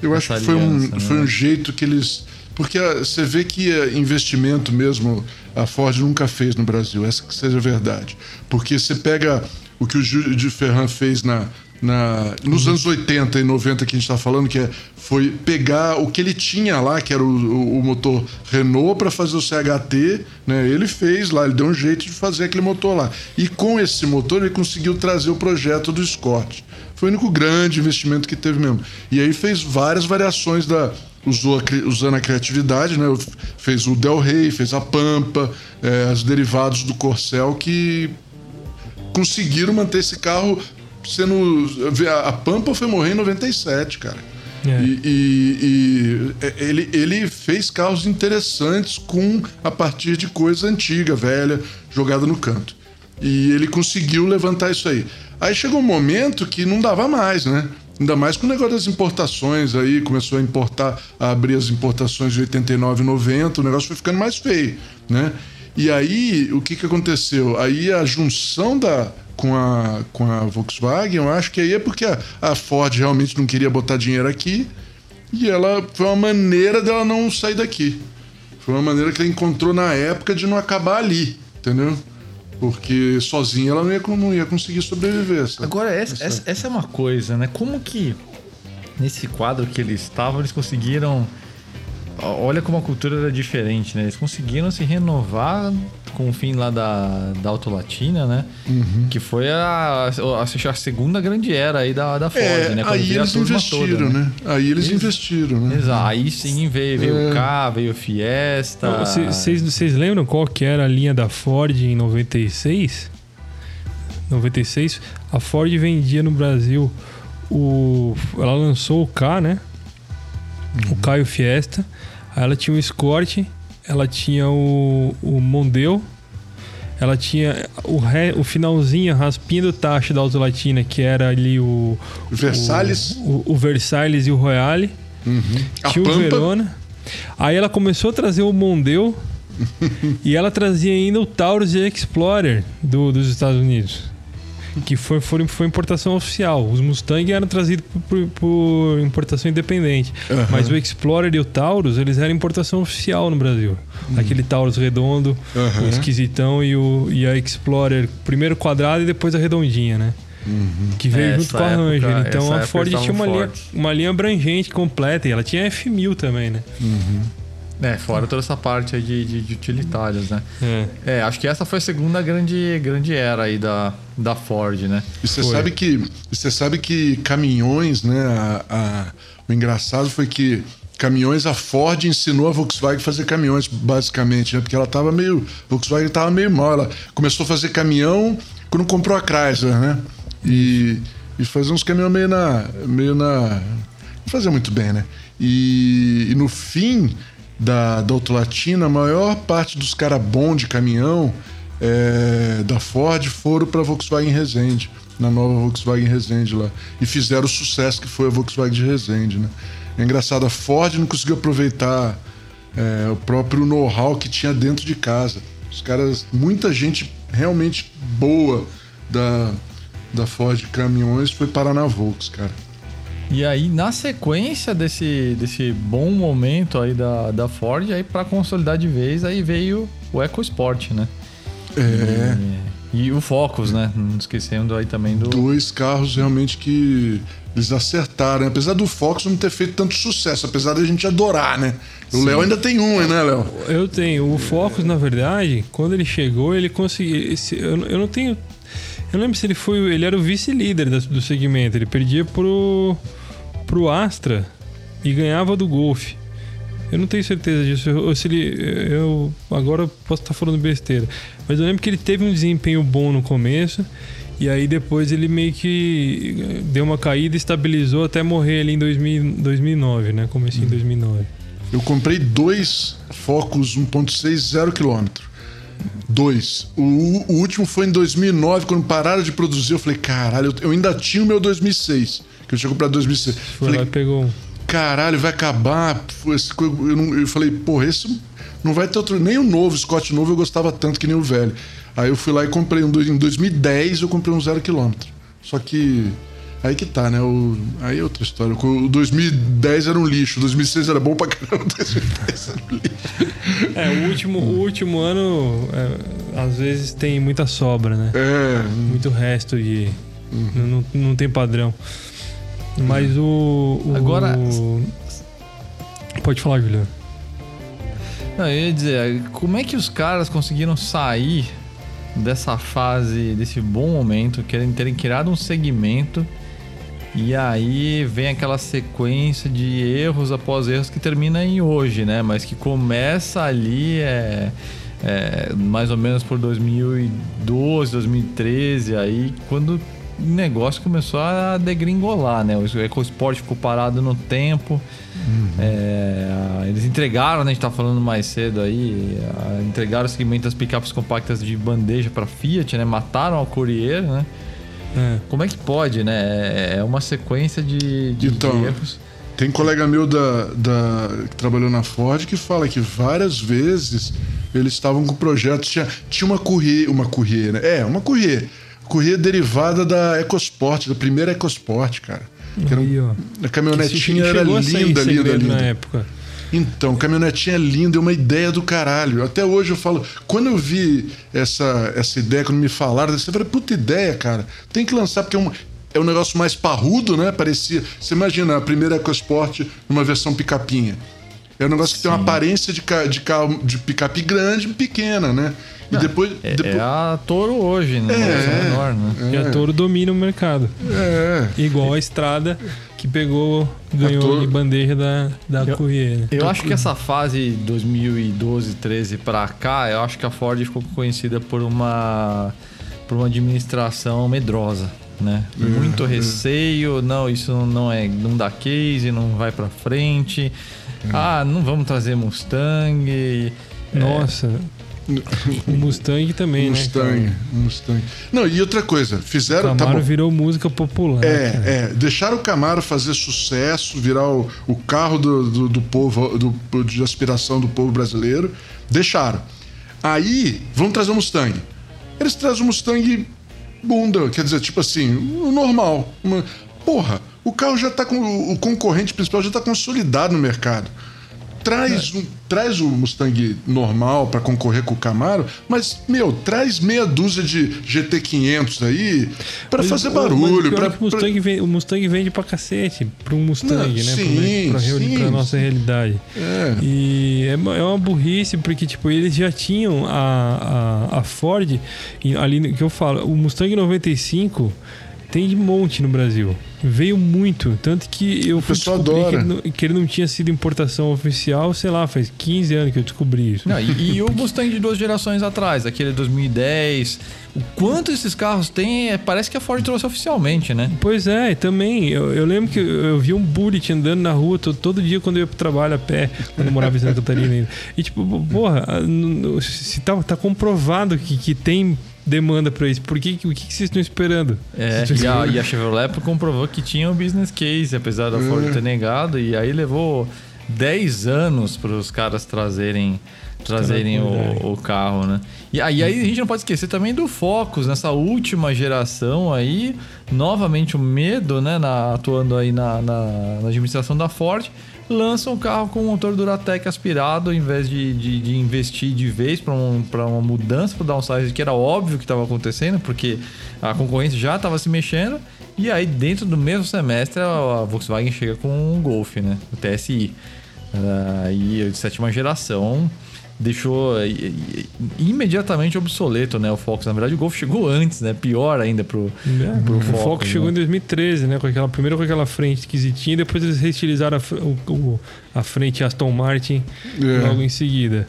Eu acho essa que foi um, aliança, foi né? um jeito que eles. Porque ah, você vê que ah, investimento mesmo a Ford nunca fez no Brasil, essa que seja a verdade. Porque você pega o que o Júlio de Ferran fez na, na, nos anos 80 e 90 que a gente está falando, que é, foi pegar o que ele tinha lá, que era o, o- o motor Renault, para fazer o CHT, né? Ele fez lá, ele deu um jeito de fazer aquele motor lá. E com esse motor ele conseguiu trazer o projeto do Escort. Foi o único grande investimento que teve mesmo. E aí fez várias variações da. Usou a usando a criatividade, né? Fez o Del Rey, fez a Pampa, eh, os derivados do Corcel que conseguiram manter esse carro sendo. A a Pampa foi morrer em 97, cara. É. E, e- e, é, ele, ele fez carros interessantes com a partir de coisa antiga, velha, jogada no canto. E ele conseguiu levantar isso aí. Aí chegou um momento que não dava mais, né? Ainda mais com o negócio das importações aí, começou a importar, a abrir as importações de 89 e 90, o negócio foi ficando mais feio, né? E aí, o que que aconteceu? Aí a junção da, com, a, com a Volkswagen, eu acho que aí é porque a, a Ford realmente não queria botar dinheiro aqui e ela foi uma maneira dela não sair daqui. Foi uma maneira que ela encontrou na época de não acabar ali, entendeu? Porque sozinha ela não ia, não ia conseguir sobreviver. sabe? Agora, essa, essa, essa é uma coisa, né? Como que nesse quadro que eles estavam, eles conseguiram. Olha como a cultura era diferente, né? Eles conseguiram se renovar com o fim lá da, da Autolatina, né? Uhum. Que foi a, a, a, segunda grande era aí da, da Ford, É, né? Quando aí eles investiram, toda, né? Aí eles Eles- investiram, né? Exato. Aí sim veio, veio É. o K, veio o Fiesta. Vocês vocês lembram qual que era a linha da Ford em 96? 96, a Ford vendia no Brasil o. Ela lançou o K, né? O K e o Fiesta. Aí ela tinha o Escort, ela tinha o, o Mondeo, ela tinha o, re, o finalzinho, a raspinha do tacho da Autolatina, que era ali o. Versalhes. O, o, o Versalhes e o Royale. A Tinha o Pampa. Verona. Aí ela começou a trazer o Mondeo e ela trazia ainda o Taurus e Explorer do, dos Estados Unidos. Que foi, foi, foi importação oficial. Os Mustang eram trazidos por, por- por importação independente. Aham. Mas o Explorer e o Taurus, eles eram importação oficial no Brasil. Aquele Taurus redondo, Aham. o esquisitão e, o, e a Explorer, primeiro quadrado e depois a redondinha, né? Que veio É, junto com a época- Ranger. essa Então a época Ford tinha uma linha, uma linha abrangente, completa. E ela tinha F1000 também, né? É, fora toda essa parte aí de, de, de utilitários, né? É. É, acho que essa foi a segunda grande, grande era aí da, da Ford, né? E você Foi. sabe que você sabe que caminhões, né? a- a- o engraçado foi que caminhões a Ford ensinou a Volkswagen a fazer caminhões basicamente, né? Porque ela tava meio a Volkswagen tava meio mal. Ela começou a fazer caminhão quando comprou a Chrysler, né? E, e fazer uns caminhões meio na meio na não fazia muito bem, né? E, e no fim da, da Autolatina, a maior parte dos caras bons de caminhão é, da Ford foram para a Volkswagen Resende, na nova Volkswagen Resende lá. E fizeram o sucesso que foi a Volkswagen de Resende, né? É engraçado, a Ford não conseguiu aproveitar é, o próprio know-how que tinha dentro de casa. Os caras, muita gente realmente boa da, da Ford Caminhões foi parar na Volks, cara. E aí, na sequência desse, desse bom momento aí da, da Ford, aí para consolidar de vez, aí veio o EcoSport, né? É. E, e o Focus, né? Não esquecendo aí também do... dois carros realmente que eles acertaram. Apesar do Fox não ter feito tanto sucesso, apesar da gente adorar, né? O Léo ainda tem um, né, Léo? Eu tenho. O Focus, na verdade, quando ele chegou, ele conseguiu. esse- eu, eu não tenho. Eu não lembro se ele foi. Ele era o vice-líder do segmento. Ele perdia pro. Pro Astra e ganhava do Golf. Eu não tenho certeza disso. Eu, ou se ele, eu agora eu posso estar falando besteira. Mas eu lembro que ele teve um desempenho bom no começo. E aí depois ele meio que eh, deu uma caída e estabilizou até morrer ali em 2000, 2009, né? Começo em 2009. Eu comprei dois Focus 1.6 zero quilômetro. Dois. O, o último foi em 2009, quando pararam de produzir. Eu falei, caralho, eu, eu ainda tinha o meu 2006, que comprado em 2006. Foi lá Falei, e pegou um. caralho, vai acabar. Eu, não- eu falei, porra, esse não vai ter outro. Nem o novo, Scott novo, eu gostava tanto que nem o velho. Aí eu fui lá e comprei um. Em 2010 eu comprei um zero quilômetro. Só que. Aí que tá, né? O, aí é outra história. O 2010 era um lixo, o 2006 era bom pra caramba, o 2010 era um lixo. É, o último, o último ano, é, às vezes tem muita sobra, né? É, Muito resto de. Não, não, não tem padrão. Mas o. o- Agora- Pode falar, Juliano. Não, eu ia dizer, como é que os caras conseguiram sair dessa fase, desse bom momento, querem terem criado um segmento e aí vem aquela sequência de erros após erros que termina em hoje, né? Mas que começa ali é, é, mais ou menos por 2012, 2013, aí quando negócio começou a degringolar, né? O EcoSport ficou parado no tempo. É, eles entregaram, né, a gente tá falando mais cedo aí, entregaram o segmento das picapes compactas de bandeja para Fiat, né? Mataram a Courier, né? É. Como é que pode, né? É uma sequência de, de Então, erros. Tem colega meu da, da- que trabalhou na Ford que fala que várias vezes eles estavam com projetos. Tinha, tinha uma Courier, uma Courier, né? É, uma Courier. Courier derivada da EcoSport, da primeira EcoSport, cara. Que era um- Aí, a caminhonetinha era linda, linda, segredo na linda. época. Então, caminhonetinha linda, é uma ideia do caralho. Até hoje eu falo, quando eu vi essa, essa ideia, quando me falaram, eu falei, puta ideia, cara. Tem que lançar, porque é um, é um negócio mais parrudo, né? Parecia. Você imagina a primeira EcoSport numa versão picapinha. É um negócio que tem uma aparência de, ca- de, de picape grande e pequena, né? E depois. É, depois é a Toro hoje, né? É, Versão menor, né? E a Toro domina o mercado. é. Igual a estrada que pegou, ganhou Toro- de bandeja da, da Eu- Courier. né? Eu acho que essa fase 2012, 13 pra cá, eu acho que a Ford ficou conhecida por uma por uma administração medrosa, né? Muito receio, não, isso não é, não dá case, não vai pra frente. Ah, não vamos trazer Mustang. Nossa. O Mustang também, Mustang, né? Mustang. Não, e outra coisa, cara? fizeram. O Tá Camaro bom. virou música popular. cara. É, é. Deixaram o Camaro fazer sucesso, virar o, o carro do, do, do povo, do, de aspiração do povo brasileiro. Deixaram. Aí, vamos trazer o Mustang. Eles trazem o Mustang bunda, quer dizer, tipo assim, o normal. Uma- porra, o carro já tá com. O concorrente principal já tá consolidado no mercado. Traz, um, traz o Mustang normal para concorrer com o Camaro, mas, meu, traz meia dúzia de GT500 aí para fazer mas barulho. Pra, é o, Mustang vende, o Mustang vende pra cacete pro Mustang, Não, né? sim, pra, reuni- sim, pra nossa realidade. É. E é uma, é uma burrice, porque, tipo, eles já tinham a, a, a Ford, ali que eu falo, o Mustang 95 tem de monte no Brasil. Veio muito. Tanto que eu fui descobrir que ele, não, que ele não tinha sido importação oficial, sei lá, faz 15 anos que eu descobri isso. Não, e, e o Mustang de duas gerações atrás, aquele 2010. O quanto esses carros têm, é, parece que a Ford trouxe oficialmente, né? Pois é, e também. Eu, eu lembro que eu, eu vi um bullet andando na rua to- todo dia quando eu ia pro trabalho a pé, quando eu morava em Santa Catarina ainda. E tipo, porra, se tá, tá comprovado que, que tem demanda pra isso, por que, o que, que vocês estão esperando? É, e a, e a Chevrolet comprovou que tinha um business case, apesar da Ford ter negado, e aí levou 10 anos para os caras trazerem trazerem o, o carro, né? E aí, aí a gente não pode esquecer também do Focus, nessa última geração aí, novamente o medo, né, na- atuando aí na, na, na administração da Ford, lança um carro com motor Duratec aspirado, ao invés de, de, de investir de vez para um, uma mudança para downsize, que era óbvio que estava acontecendo, porque a concorrência já estava se mexendo. E aí, dentro do mesmo semestre, a Volkswagen chega com um Golf, né? O TSI. Aí, de sétima geração, deixou i- i- imediatamente obsoleto, né? O Focus. Na verdade, o Golf chegou antes, né? Pior ainda pro, pro o Focus. Fox chegou né? em 2013, né? Com aquela, primeiro com aquela frente esquisitinha, depois eles reestilizaram a, o- o- a frente Aston Martin É. logo em seguida.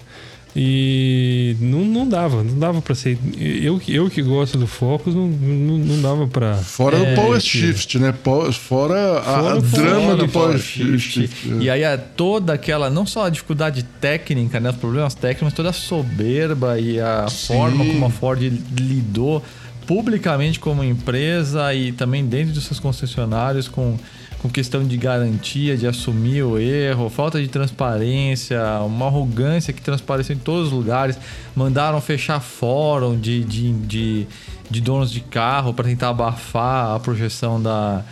E não, não dava, não dava pra ser. Eu, que- eu que gosto do Focus, não, não, não dava pra. Fora É, o Power tira. Shift, né? Fora, a, Fora a o drama Fora do Power Power Shift. E aí é toda aquela, não só a dificuldade técnica, né, os problemas técnicos, mas toda a soberba e a Sim. forma como a Ford lidou publicamente como empresa e também dentro dos seus concessionários com, com questão de garantia, de assumir o erro, falta de transparência, uma arrogância que transpareceu em todos os lugares. Mandaram fechar fórum de, de, de, de donos de carro para tentar abafar a projeção da,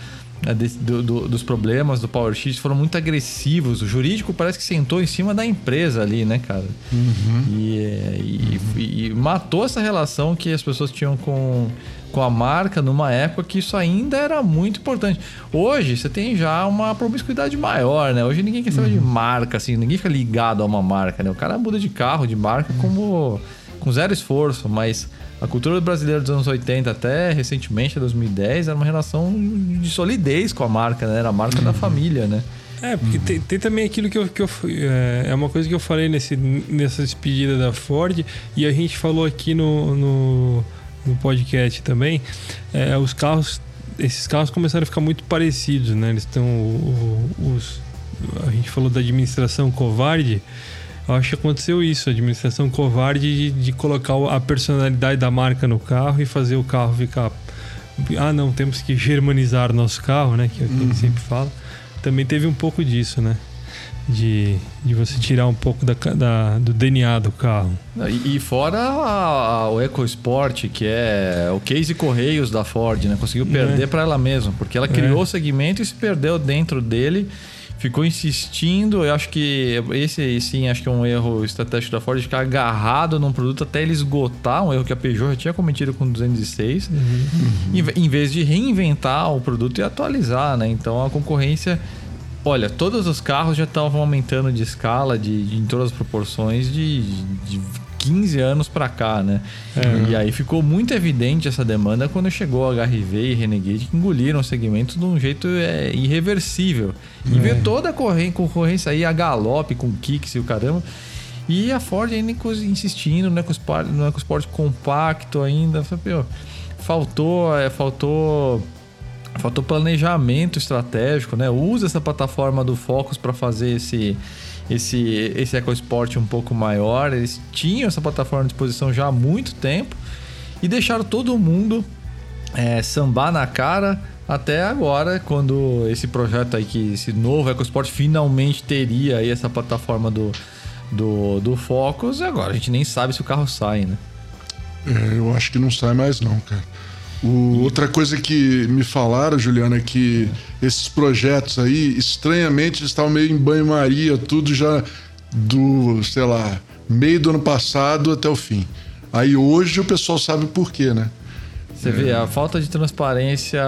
do- do- dos problemas do Power X foram muito agressivos. O jurídico parece que sentou em cima da empresa ali, né, cara? E, é, e- e- e matou essa relação que as pessoas tinham com, com a marca numa época que isso ainda era muito importante. Hoje você tem já uma promiscuidade maior, né? Hoje ninguém quer saber de marca, assim, ninguém fica ligado a uma marca, né? O cara muda de carro, de marca, como com zero esforço, mas a cultura brasileira dos anos 80 até recentemente, 2010, era uma relação de solidez com a marca, né? Era a marca da família, né? É, porque tem, tem também aquilo que eu, que eu é, é uma coisa que eu falei nesse, nessa despedida da Ford e a gente falou aqui no, no, no podcast também. é, os carros, esses carros começaram a ficar muito parecidos, né? Eles estão os, a gente falou da administração covarde. Eu acho que aconteceu isso, a administração covarde de, de colocar a personalidade da marca no carro e fazer o carro ficar. Ah, não, temos que germanizar nosso carro, né? Que é o que a gente sempre fala. Também teve um pouco disso, né? De, de você tirar um pouco da, da- do DNA do carro. E, e fora a- a- o EcoSport, que é o case Correios da Ford, né? Conseguiu perder para ela mesma, porque ela criou É. o segmento e se perdeu dentro dele. Ficou insistindo, eu acho que esse aí sim, acho que é um erro estratégico da Ford, de ficar agarrado num produto até ele esgotar, um erro que a Peugeot já tinha cometido com o 206, em, ve- em vez de reinventar o produto e atualizar, né? Então a concorrência Olha, todos os carros já estavam aumentando de escala, de, de- em todas as proporções, de, de 15 anos para cá, né? E aí ficou muito evidente essa demanda quando chegou a HRV e Renegade, que engoliram o segmento de um jeito é, irreversível. E veio toda a concorrência aí, a galope com kicks e o caramba. E a Ford ainda insistindo no EcoSport, no EcoSport compacto ainda. Falei, "Pô, Faltou, é, faltou Faltou planejamento estratégico, né? Usa essa plataforma do Focus para fazer esse, esse, esse EcoSport um pouco maior. Eles tinham essa plataforma à disposição já há muito tempo e deixaram todo mundo é, sambar na cara até agora, quando esse projeto aí, que esse novo EcoSport finalmente teria aí essa plataforma do, do, do Focus. Agora a gente nem sabe se o carro sai, né? É, eu acho que não sai mais não, cara. O- outra coisa que me falaram, Juliana, é que esses projetos aí, estranhamente, eles estavam meio em banho-maria, tudo já do, sei lá, meio do ano passado até o fim. Aí hoje o pessoal sabe por quê, né? Você vê a falta de transparência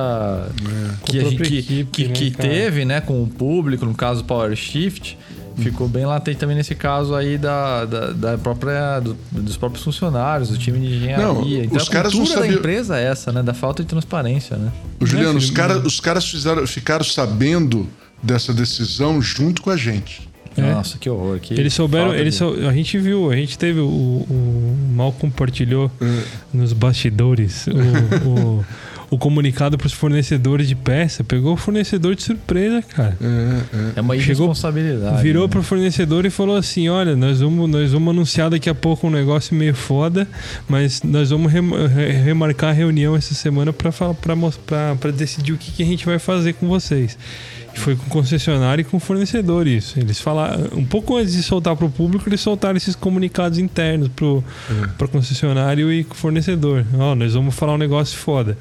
que, Com a gente, que, equipe, que- né, que teve né, com o público, no caso do Power Shift, ficou bem latente também nesse caso aí da, da, da própria, do- dos próprios funcionários, do time de engenharia. Não, então os a caras não cultura da sabiam- empresa é essa, né? Da falta de transparência, né? O Juliano, os, filho? cara, os caras fizeram, ficaram sabendo dessa decisão junto com a gente. É. Nossa, que horror. Que Eles souberam, eles sou- a gente viu, a gente teve o, o Mal compartilhou nos bastidores o, o, o comunicado para os fornecedores de peça, pegou o fornecedor de surpresa, cara. É, É uma Chegou- irresponsabilidade. Virou né? pro fornecedor e falou assim: Olha, nós vamos, nós vamos anunciar daqui a pouco um negócio meio foda, mas nós vamos rem- re- remarcar a reunião essa semana para decidir o que, que a gente vai fazer com vocês. Foi com o concessionário e com o fornecedor isso. Eles falaram, um pouco antes de soltar para o público, eles soltaram esses comunicados internos pro, pro concessionário e com o fornecedor. Ó, nós vamos falar um negócio foda.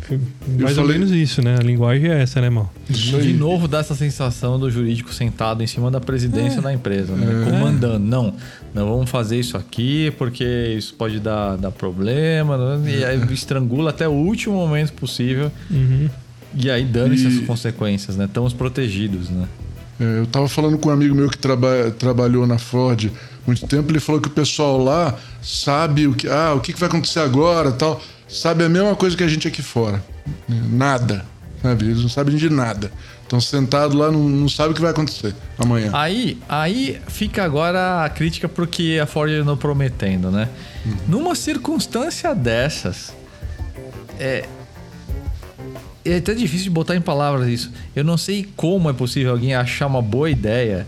Foi Mais ou falei- menos isso, né? A linguagem é essa, né, mal? De novo dá essa sensação do jurídico sentado em cima da presidência É. da empresa, né? Comandando. Não, não vamos fazer isso aqui porque isso pode dar, dar problema. né? E aí estrangula até o último momento possível. Uhum. E aí dane-se E- as consequências, né? Estamos protegidos, né? É, eu tava falando com um amigo meu que traba- trabalhou na Ford muito tempo, ele falou que o pessoal lá sabe o que, ah, o que vai acontecer agora, tal, sabe a mesma coisa que a gente aqui fora. Nada, sabe? Eles não sabem de nada. Estão sentados lá, não, não sabem o que vai acontecer amanhã. Aí, aí fica agora a crítica pro que a Ford andou prometendo, né? Numa circunstância dessas, é, é até difícil de botar em palavras isso. Eu não sei como é possível alguém achar uma boa ideia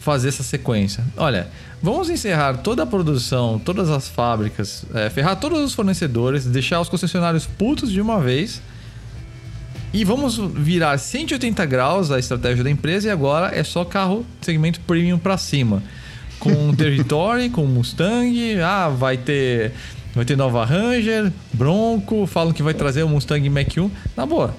fazer essa sequência. Olha, vamos encerrar toda a produção, todas as fábricas, é, ferrar todos os fornecedores, deixar os concessionários putos de uma vez e vamos virar 180 graus a estratégia da empresa e agora é só carro segmento premium para cima. Com Territory, com Mustang, ah, vai ter vai ter Nova Ranger, Bronco, falam que vai trazer o Mustang Mach-1. Na boa.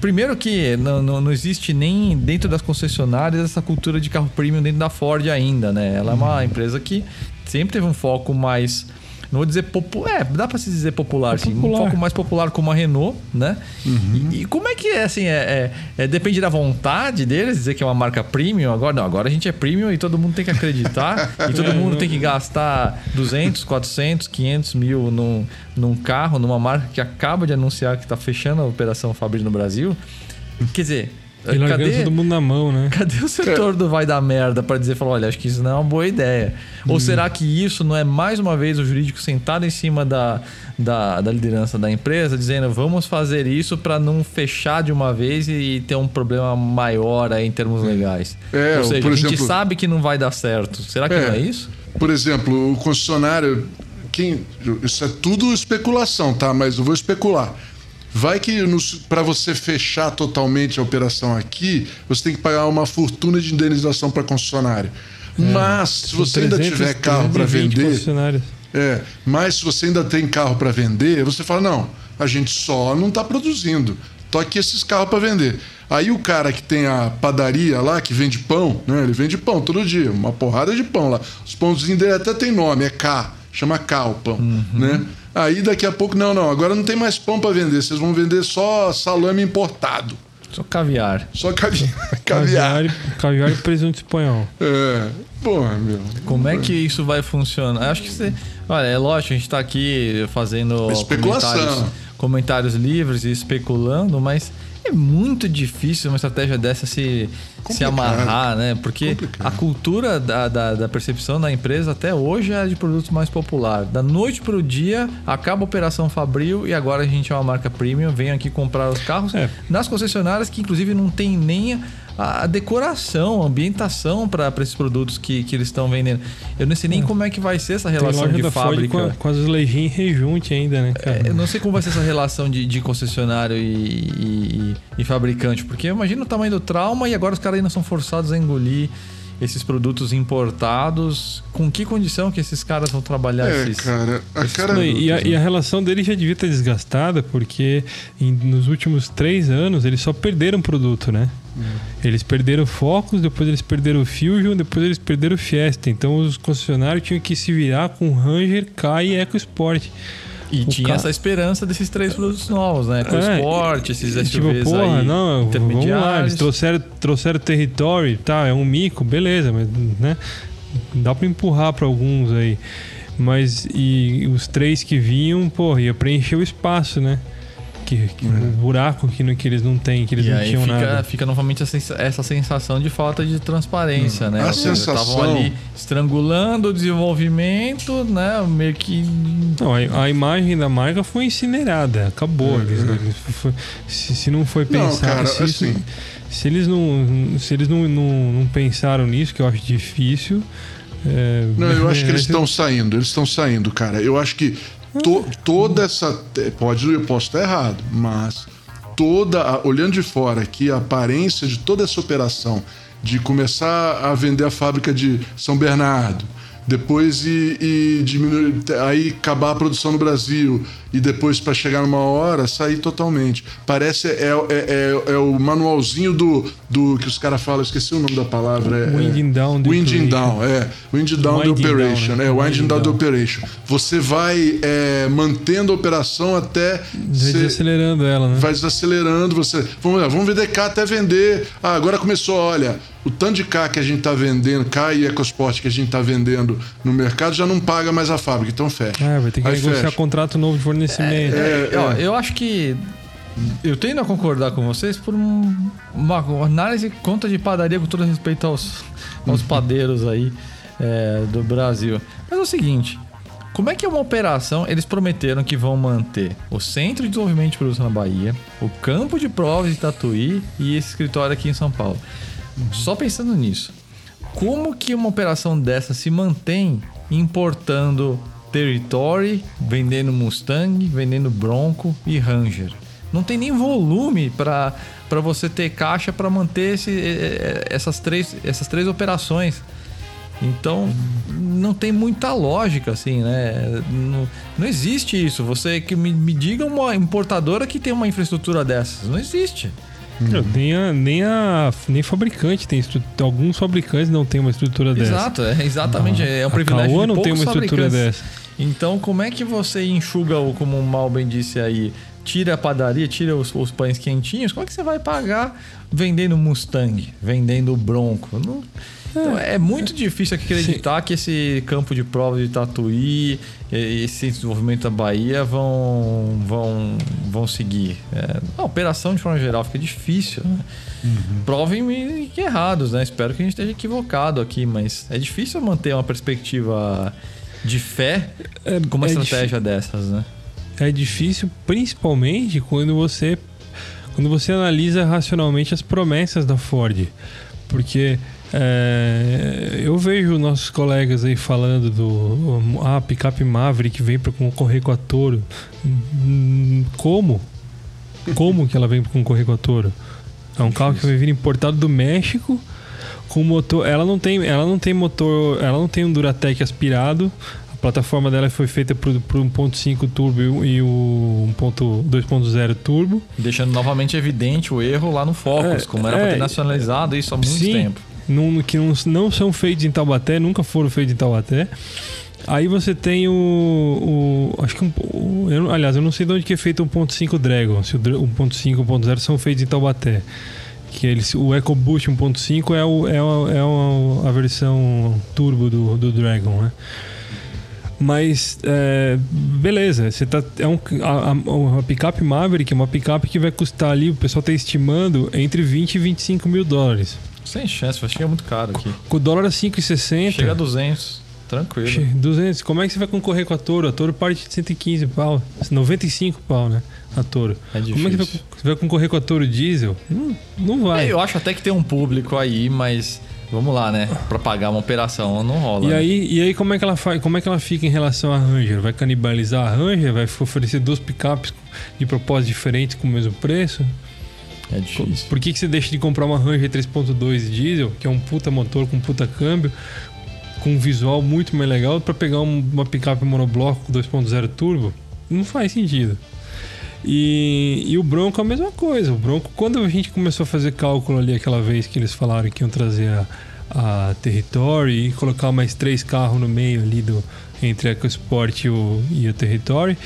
Primeiro que não, não, não existe nem dentro das concessionárias essa cultura de carro premium dentro da Ford ainda, né? Ela é uma empresa que sempre teve um foco mais não vou dizer popular, é, dá pra se dizer popular, sim. Um popular. foco mais popular como a Renault, né? E, e como é que é assim? É, é- é- depende da vontade deles dizer que é uma marca premium. Agora não, agora a gente é premium e todo mundo tem que acreditar e todo mundo tem que gastar 200, 400, 500 mil num, num carro, numa marca que acaba de anunciar que está fechando a operação Fabri no Brasil. Quer dizer, E largando cadê, todo mundo na mão, né? Cadê o setor do vai dar merda para dizer, falar, olha, acho que isso não é uma boa ideia? Ou será que isso não é mais uma vez o jurídico sentado em cima da, da, da liderança da empresa, dizendo, vamos fazer isso para não fechar de uma vez e ter um problema maior aí em termos legais? É, Ou seja, por a gente exemplo- sabe que não vai dar certo. Será que É. não é isso? Por exemplo, o concessionário. Quem, isso é tudo especulação, tá? Mas eu vou especular. Vai que para você fechar totalmente a operação aqui, você tem que pagar uma fortuna de indenização para concessionário. Mas se você ainda 300, tiver carro para 320 vender, é, mas se você ainda tem carro para vender, você fala: não, a gente só não está produzindo. Tô aqui esses carros para vender. Aí o cara que tem a padaria lá, que vende pão, né? Ele vende pão todo dia, uma porrada de pão lá. Os pãozinhos dele até tem nome, é K, chama K o pão, né? Aí daqui a pouco, não, não, agora não tem mais pão para vender, vocês vão vender só salame importado. Só caviar. Só cavi caviar. Caviar, e- caviar e presunto espanhol. É. Porra, meu. Como é que isso vai funcionar? Acho que você. Olha, é lógico, a gente tá aqui fazendo Especulação. comentários, comentários livres e especulando, mas é muito difícil uma estratégia dessa se, se amarrar, né? Porque Complicado. a cultura da, da, da percepção da empresa até hoje é a de produtos mais popular. Da noite pro dia, acaba a operação Fabril e agora a gente é uma marca premium, vem aqui comprar os carros É. nas concessionárias que inclusive não tem nem a, decoração, a ambientação para esses produtos que, que eles estão vendendo. Eu não sei nem como é que vai ser essa relação de fábrica. com, a- com as legendas rejunte ainda, né, cara? É, Eu não sei como vai ser essa relação de, de concessionário e, e- e fabricante, porque imagina o tamanho do trauma e agora os caras ainda são forçados a engolir esses produtos importados. Com que condição que esses caras vão trabalhar É, esses... cara. A esses cara. Não, e, a, e a relação deles já devia estar desgastada, porque em- nos últimos três anos eles só perderam produto, né? Eles perderam o Focus, depois eles perderam o Fusion, depois eles perderam o Fiesta. Então os concessionários tinham que se virar com Ranger, Kai e EcoSport. E o tinha essa esperança desses três produtos novos, né? Com É, esporte, esses E, SUVs tipo, porra, aí não, vamos lá, eles trouxeram, trouxeram território, tá, é um mico, beleza, mas né, dá pra empurrar pra alguns aí. Mas e os três que vinham, porra, ia preencher o espaço, né? Que, que- O buraco que, não- que eles não têm, que eles É. E não aí tinham fica, nada. fica novamente essa sensa- essa sensação de falta de transparência, né? A seja, sensação- Estavam ali estrangulando o desenvolvimento, né? Meio que. Não, a, a imagem da marca foi incinerada, acabou. Eles- eles- foi- se, se não foi É. Não, pensar, cara, se, isso- assim- se eles não, se eles não, não, não pensaram nisso, que eu acho difícil. é, Não, eu acho que eles estão saindo, eles estão saindo, cara. Eu acho que to- toda essa. Pode, eu posso estar errado, mas toda. a- olhando de fora aqui, a aparência de toda essa operação de começar a vender a fábrica de São Bernardo. Depois e, e diminuir, aí acabar a produção no Brasil e depois para chegar numa hora sair totalmente. Parece é, é, é, é o manualzinho do, do que os caras falam, esqueci o nome da palavra. É, Winding down the Winding down, é. Winding down the Winding down, operation, né? é. Winding Winding down the down. operation. Você vai é, mantendo a operação até ser- Desacelerando ela, né? vai desacelerando você. Vamos, lá, vamos vender cá até vender. Ah, agora começou, olha, o tanto de cá que a gente tá vendendo, cá e EcoSport que a gente tá vendendo no mercado já não paga mais a fábrica, então fecha. Ah, vai ter que Aí negociar fecha. contrato novo de fornecimento. É, Ó, é. eu acho que. Eu tendo a concordar com vocês por um- uma, uma análise conta de padaria com todo respeito aos, aos padeiros aí é, do Brasil. Mas é o seguinte. Como é que é uma operação? Eles prometeram que vão manter o Centro de Desenvolvimento de Produção na Bahia, o campo de provas de Tatuí e esse escritório aqui em São Paulo. Só pensando nisso, como que uma operação dessa se mantém importando Territory, vendendo Mustang, vendendo Bronco e Ranger? Não tem nem volume para você ter caixa para manter esse, essas, três, essas três operações. Então, não tem muita lógica, assim, né? Não, não existe isso. Você que me, me diga uma importadora que tem uma infraestrutura dessas. Não existe. Não, Nem, a, nem, a, nem fabricante tem Alguns fabricantes não têm uma estrutura dessa. Exato, é exatamente. É um A privilégio Caoa de não tem uma estrutura dessa. Então, como é que você enxuga, o, como o Mal bem disse aí, tira a padaria, tira os, os pães quentinhos? Como é que você vai pagar vendendo Mustang, vendendo Bronco? Não- então, é muito difícil acreditar que esse campo de prova de Tatuí, e esse desenvolvimento da Bahia vão, vão, vão seguir. É, a operação, de forma geral, fica difícil. Né? Provem-me que errados, né? Espero que a gente esteja equivocado aqui, mas é difícil manter uma perspectiva de fé É- com uma é estratégia dessas, né? É difícil, principalmente quando você quando você analisa racionalmente as promessas da Ford, porque é, eu vejo nossos colegas aí falando do ah, picape Maverick vem para concorrer com a Toro. Hum, Como? Como que ela vem para concorrer com a Toro? É um carro que vai vir importado do México com motor. Ela não tem, ela não tem motor, ela não tem um Duratec aspirado. A plataforma dela foi feita por, por 1.5 turbo e o 1.2.0 turbo. Deixando novamente evidente o erro lá no Focus, É, como era para é, ter nacionalizado isso há muito Sim, tempo. Que não, não são feitos em Taubaté, nunca foram feitos em Taubaté. Aí você tem o. o acho que um. O, eu, aliás, eu não sei de onde que é feito o 1.5 Dragon. Se o 1.5 e o 1.0 são feitos em Taubaté. Que eles, o EcoBoost 1.5 é, o, é, a, é a, a versão turbo do, do Dragon, né? Mas, é, beleza, você tá, é um, a, a, a picape Maverick é uma picape que vai custar ali, o pessoal está estimando, entre 20 e 25 mil dólares. Sem chance, vai chegar muito caro aqui. Com o dólar a 5,60. Chega a 200. Tranquilo. 200. Como é que você vai concorrer com a Toro? A Toro parte de 115 pau. 95 pau, né? A Toro. É difícil. Como é que você vai concorrer com a Toro Diesel? Não, não vai. É, eu acho até que tem um público aí, mas vamos lá, né? Pra pagar uma operação não rola. E né? aí, e aí como, é que ela faz, como é que ela fica em relação à Ranger? Vai canibalizar a Ranger? Vai oferecer duas picapes de propósitos diferentes com o mesmo preço? É difícil. Por que, que você deixa de comprar uma Ranger 3.2 diesel, que é um puta motor com puta câmbio, com um visual muito mais legal, para pegar uma picape monobloco 2.0 turbo? Não faz sentido. E, e, o Bronco é a mesma coisa. O Bronco, quando a gente começou a fazer cálculo ali aquela vez que eles falaram que iam trazer a, a Territory e colocar mais três carros no meio ali do entre a EcoSport e o, e o Territory,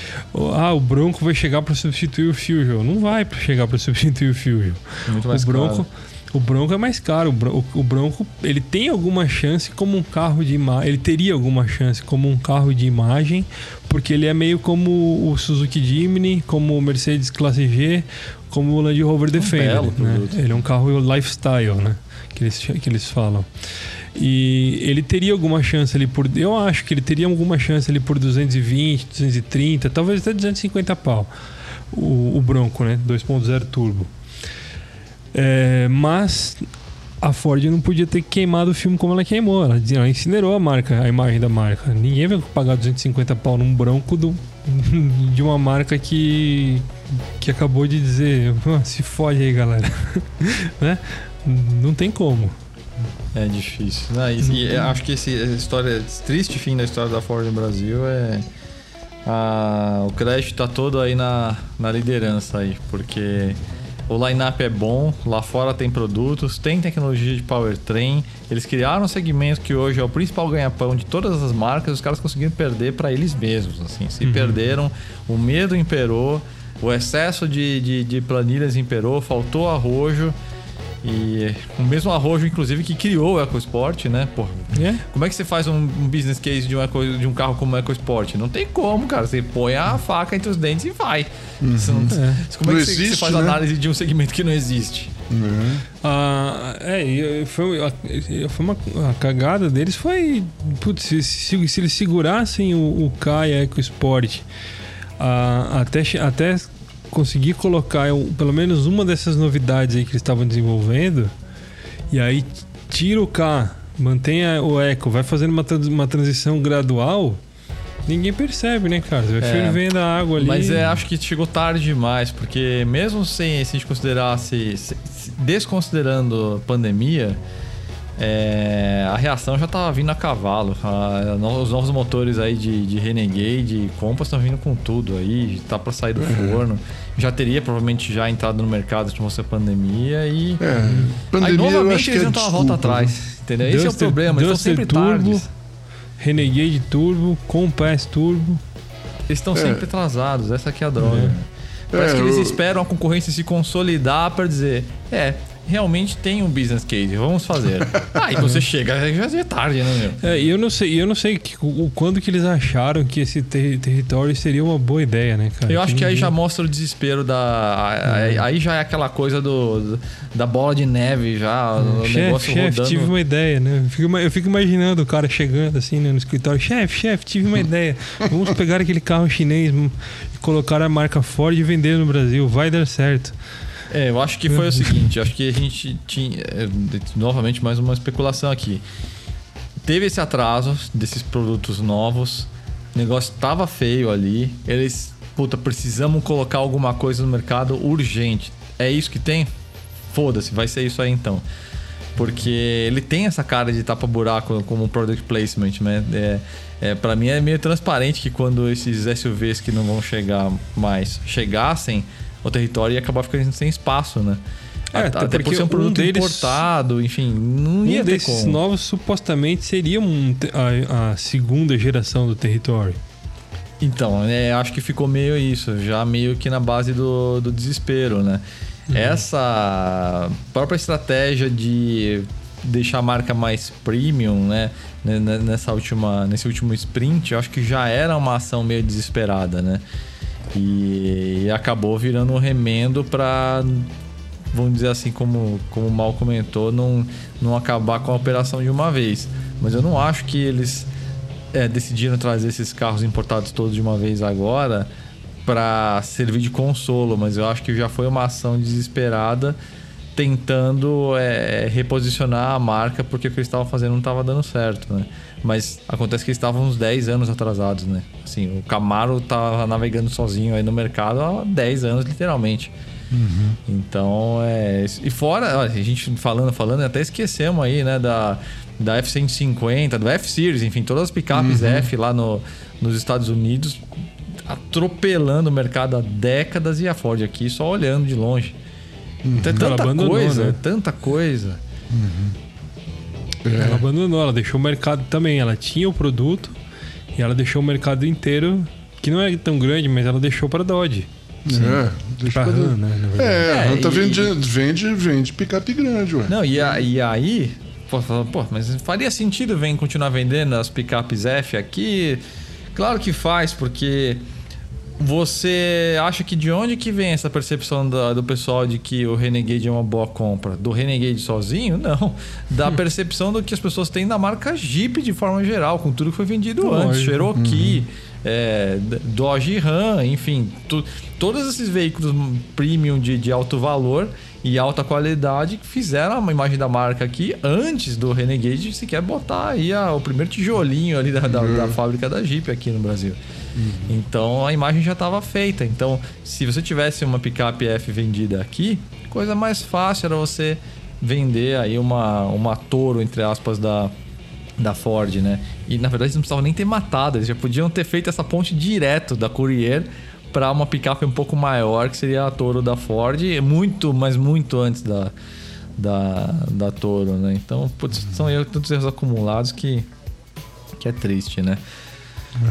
ah, o Bronco vai chegar para substituir o Fusion. Não vai chegar para substituir o Fusion. Muito mais o Bronco, caro. O Bronco é mais caro. O Bronco, o Bronco ele tem alguma chance como um carro de imagem. Ele teria alguma chance como um carro de imagem, porque ele é meio como o Suzuki Jimny, como o Mercedes Classe G, como o Land Rover Defender. belo né? Ele é um carro lifestyle, né? Que eles, que eles falam. E ele teria alguma chance ali por. Eu acho que ele teria alguma chance ali por 220, 230, talvez até 250 pau. O, o Bronco, né? 2.0 turbo. É, mas a Ford não podia ter queimado o filme como ela queimou. Ela, ela incinerou a marca, a imagem da marca. Ninguém vai pagar 250 pau num Bronco do, de uma marca que, que acabou de dizer: "Ah, se fode aí, galera. né? Não tem como. É difícil. Não, e, e acho que esse, essa história, esse triste fim da história da Ford no Brasil é. a- o crédito tá todo aí na, na liderança aí, porque o line-up é bom, lá fora tem produtos, tem tecnologia de powertrain, eles criaram um segmento que hoje é o principal ganha-pão de todas as marcas, os caras conseguiram perder para eles mesmos, assim, se perderam, o medo imperou, o excesso de, de, de planilhas imperou, faltou arrojo, e o mesmo arrojo, inclusive, que criou o EcoSport, né? Pô, É? como é que você faz um, um business case de um, eco, de um carro como o EcoSport? Não tem como, cara. Você põe a faca entre os dentes e vai. Você não- É. Como é Não que você- você, existe, faz né? análise de um segmento que não existe? né? Ah, é, e foi, a- foi uma a cagada deles foi putz, se, se- se eles segurassem o, o Kai EcoSport ah, até até conseguir colocar pelo menos uma dessas novidades aí que eles estavam desenvolvendo e aí tira o K, mantém a- o Eco, vai fazendo uma, trans- uma transição gradual, ninguém percebe, né, cara? Você vai É. fervendo a água ali. Mas é, acho que chegou tarde demais, porque mesmo sem, se a gente considerasse, se- desconsiderando a pandemia, é, a reação já estava vindo a cavalo. A- os novos motores aí de, de Renegade e Compass estão vindo com tudo aí, tá para sair do forno. Já teria provavelmente já entrado no mercado se não fosse a pandemia e É, aí pandemia eu novamente eles é não estão a volta atrás. Entendeu? Esse é o Duster- problema, eles estão sempre Turbo, tardes. Renegade Turbo, Compass Turbo. Eles estão É. sempre atrasados, essa aqui é a droga. É. Parece É, que eles eu- esperam a concorrência se consolidar para dizer, é, realmente tem um business case, vamos fazer. Aí você chega, já é tarde, né, meu? É, eu não sei, eu não sei que, o, quando que eles acharam que esse ter- território seria uma boa ideia, né, cara? Eu acho que aí ninguém- já mostra o desespero da. Aí, aí já é aquela coisa do, da bola de neve, já, o Chefe, negócio chefe, rodando. tive uma ideia, né? Eu fico, eu fico imaginando o cara chegando assim né, no escritório. Chefe, chefe, tive uma ideia. Vamos pegar aquele carro chinês colocar a marca Ford e vender no Brasil. Vai dar certo. É, eu acho que foi o seguinte, acho que a gente tinha. é, Novamente, mais uma especulação aqui. Teve esse atraso desses produtos novos, o negócio tava feio ali. Eles, puta, precisamos colocar alguma coisa no mercado urgente. É isso que tem? Foda-se, vai ser isso aí então. Porque ele tem essa cara de tapa-buraco como um product placement, né? É, é, para mim é meio transparente que quando esses SUVs que não vão chegar mais chegassem, o território ia acabar ficando sem espaço, né? É, até, até por porque ser um um produto deles- importado, enfim, não ia Um ter desses como. novos supostamente seria um a, a segunda geração do território. Então, é, acho que ficou meio isso, já meio que na base do, do desespero, né? Essa própria estratégia de deixar a marca mais premium, né? Nessa última, nesse último sprint, eu acho que já era uma ação meio desesperada, né? E acabou virando um remendo para vamos dizer assim, como, como o Mal comentou, não, não acabar com a operação de uma vez. Mas eu não acho que eles é, decidiram trazer esses carros importados todos de uma vez agora para servir de consolo, mas eu acho que já foi uma ação desesperada tentando é, reposicionar a marca porque o que eles estavam fazendo não estava dando certo, né? Mas acontece que eles estavam uns 10 anos atrasados, né? Assim, o Camaro tava navegando sozinho aí no mercado há 10 anos, literalmente. Então, é. E fora, olha, a gente falando, falando, até esquecemos aí, né, da, da F-150, do F-Series, enfim, todas as picapes F lá no, nos Estados Unidos atropelando o mercado há décadas e a Ford aqui só olhando de longe. Então é Ela tanta abandonou, coisa, né? é tanta coisa. Ela abandonou, ela deixou o mercado também. Ela tinha o produto e ela deixou o mercado inteiro, que não é tão grande, mas ela deixou para Dodge. É, deixa Pra RAM, né? É, a É, RAM tá e- vende, vende, vende picape grande, ué. Não, e, a- e aí, pô, pô, mas faria sentido vem continuar vendendo as picapes F aqui? Claro que faz, porque você acha que de onde que vem essa percepção da- do pessoal de que o Renegade é uma boa compra? Do Renegade sozinho? Não. Da percepção do que as pessoas têm da marca Jeep de forma geral, com tudo que foi vendido Lógico. antes. Cherokee, é, D- Dodge Ram, enfim. tu- todos esses veículos premium de, de alto valor e alta qualidade que fizeram uma imagem da marca aqui antes do Renegade sequer botar aí a- o primeiro tijolinho ali da, da, da fábrica da Jeep aqui no Brasil. Então a imagem já estava feita. Então, se você tivesse uma picape F vendida aqui, coisa mais fácil era você vender aí uma, uma Toro, entre aspas, da, da Ford, né? E na verdade eles não precisavam nem ter matado, eles já podiam ter feito essa ponte direto da Courier para uma picape um pouco maior, que seria a Toro da Ford, muito, mas muito antes da, da, da Toro, né? Então, putz, são erros, tantos erros acumulados que, que é triste, né?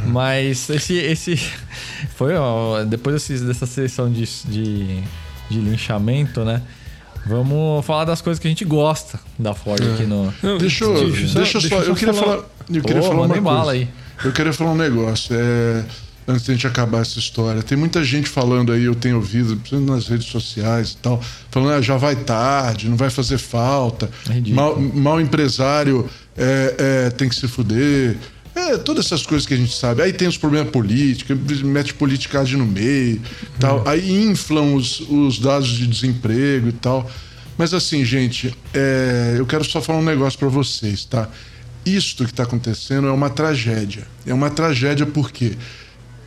Mas esse, esse foi ó, depois desse- dessa sessão de, de, de linchamento, né? Vamos falar das coisas que a gente gosta da Ford aqui no. Não, Deixa eu, deixa eu só- deixa eu só, eu queria falar- falar, eu queria Ô, falar uma coisa. bala aí. Eu queria falar um negócio, é, antes de a gente acabar essa história. Tem muita gente falando aí, eu tenho ouvido, principalmente nas redes sociais e tal, falando, ah, já vai tarde, não vai fazer falta, É mal, mal empresário é, é, tem que se fuder. É, todas essas coisas que a gente sabe. Aí tem os problemas políticos, mete politicagem no meio, tal. Aí inflam os, os dados de desemprego e tal. Mas assim, gente, é, eu quero só falar um negócio pra vocês, tá? Isto que tá acontecendo é uma tragédia. É uma tragédia porque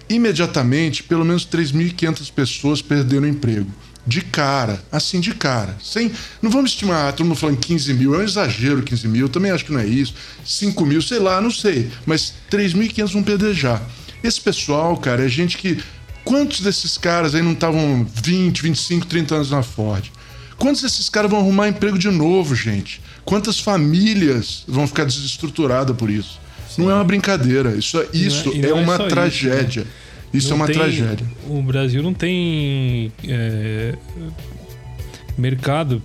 imediatamente pelo menos 3.500 pessoas perderam emprego. De cara, assim de cara. Sem, não vamos estimar, todo mundo falando 15 mil, é um exagero 15 mil, também acho que não é isso. 5 mil, sei lá, não sei. Mas 3.500 vão perder já. Esse pessoal, cara, é gente que. Quantos desses caras aí não estavam 20, 25, 30 anos na Ford? Quantos desses caras vão arrumar emprego de novo, gente? Quantas famílias vão ficar desestruturadas por isso? Não é uma brincadeira. Isso, é- isso e não é, é uma só isso, tragédia. Isso, Não é uma tem- tragédia. O Brasil não tem é, mercado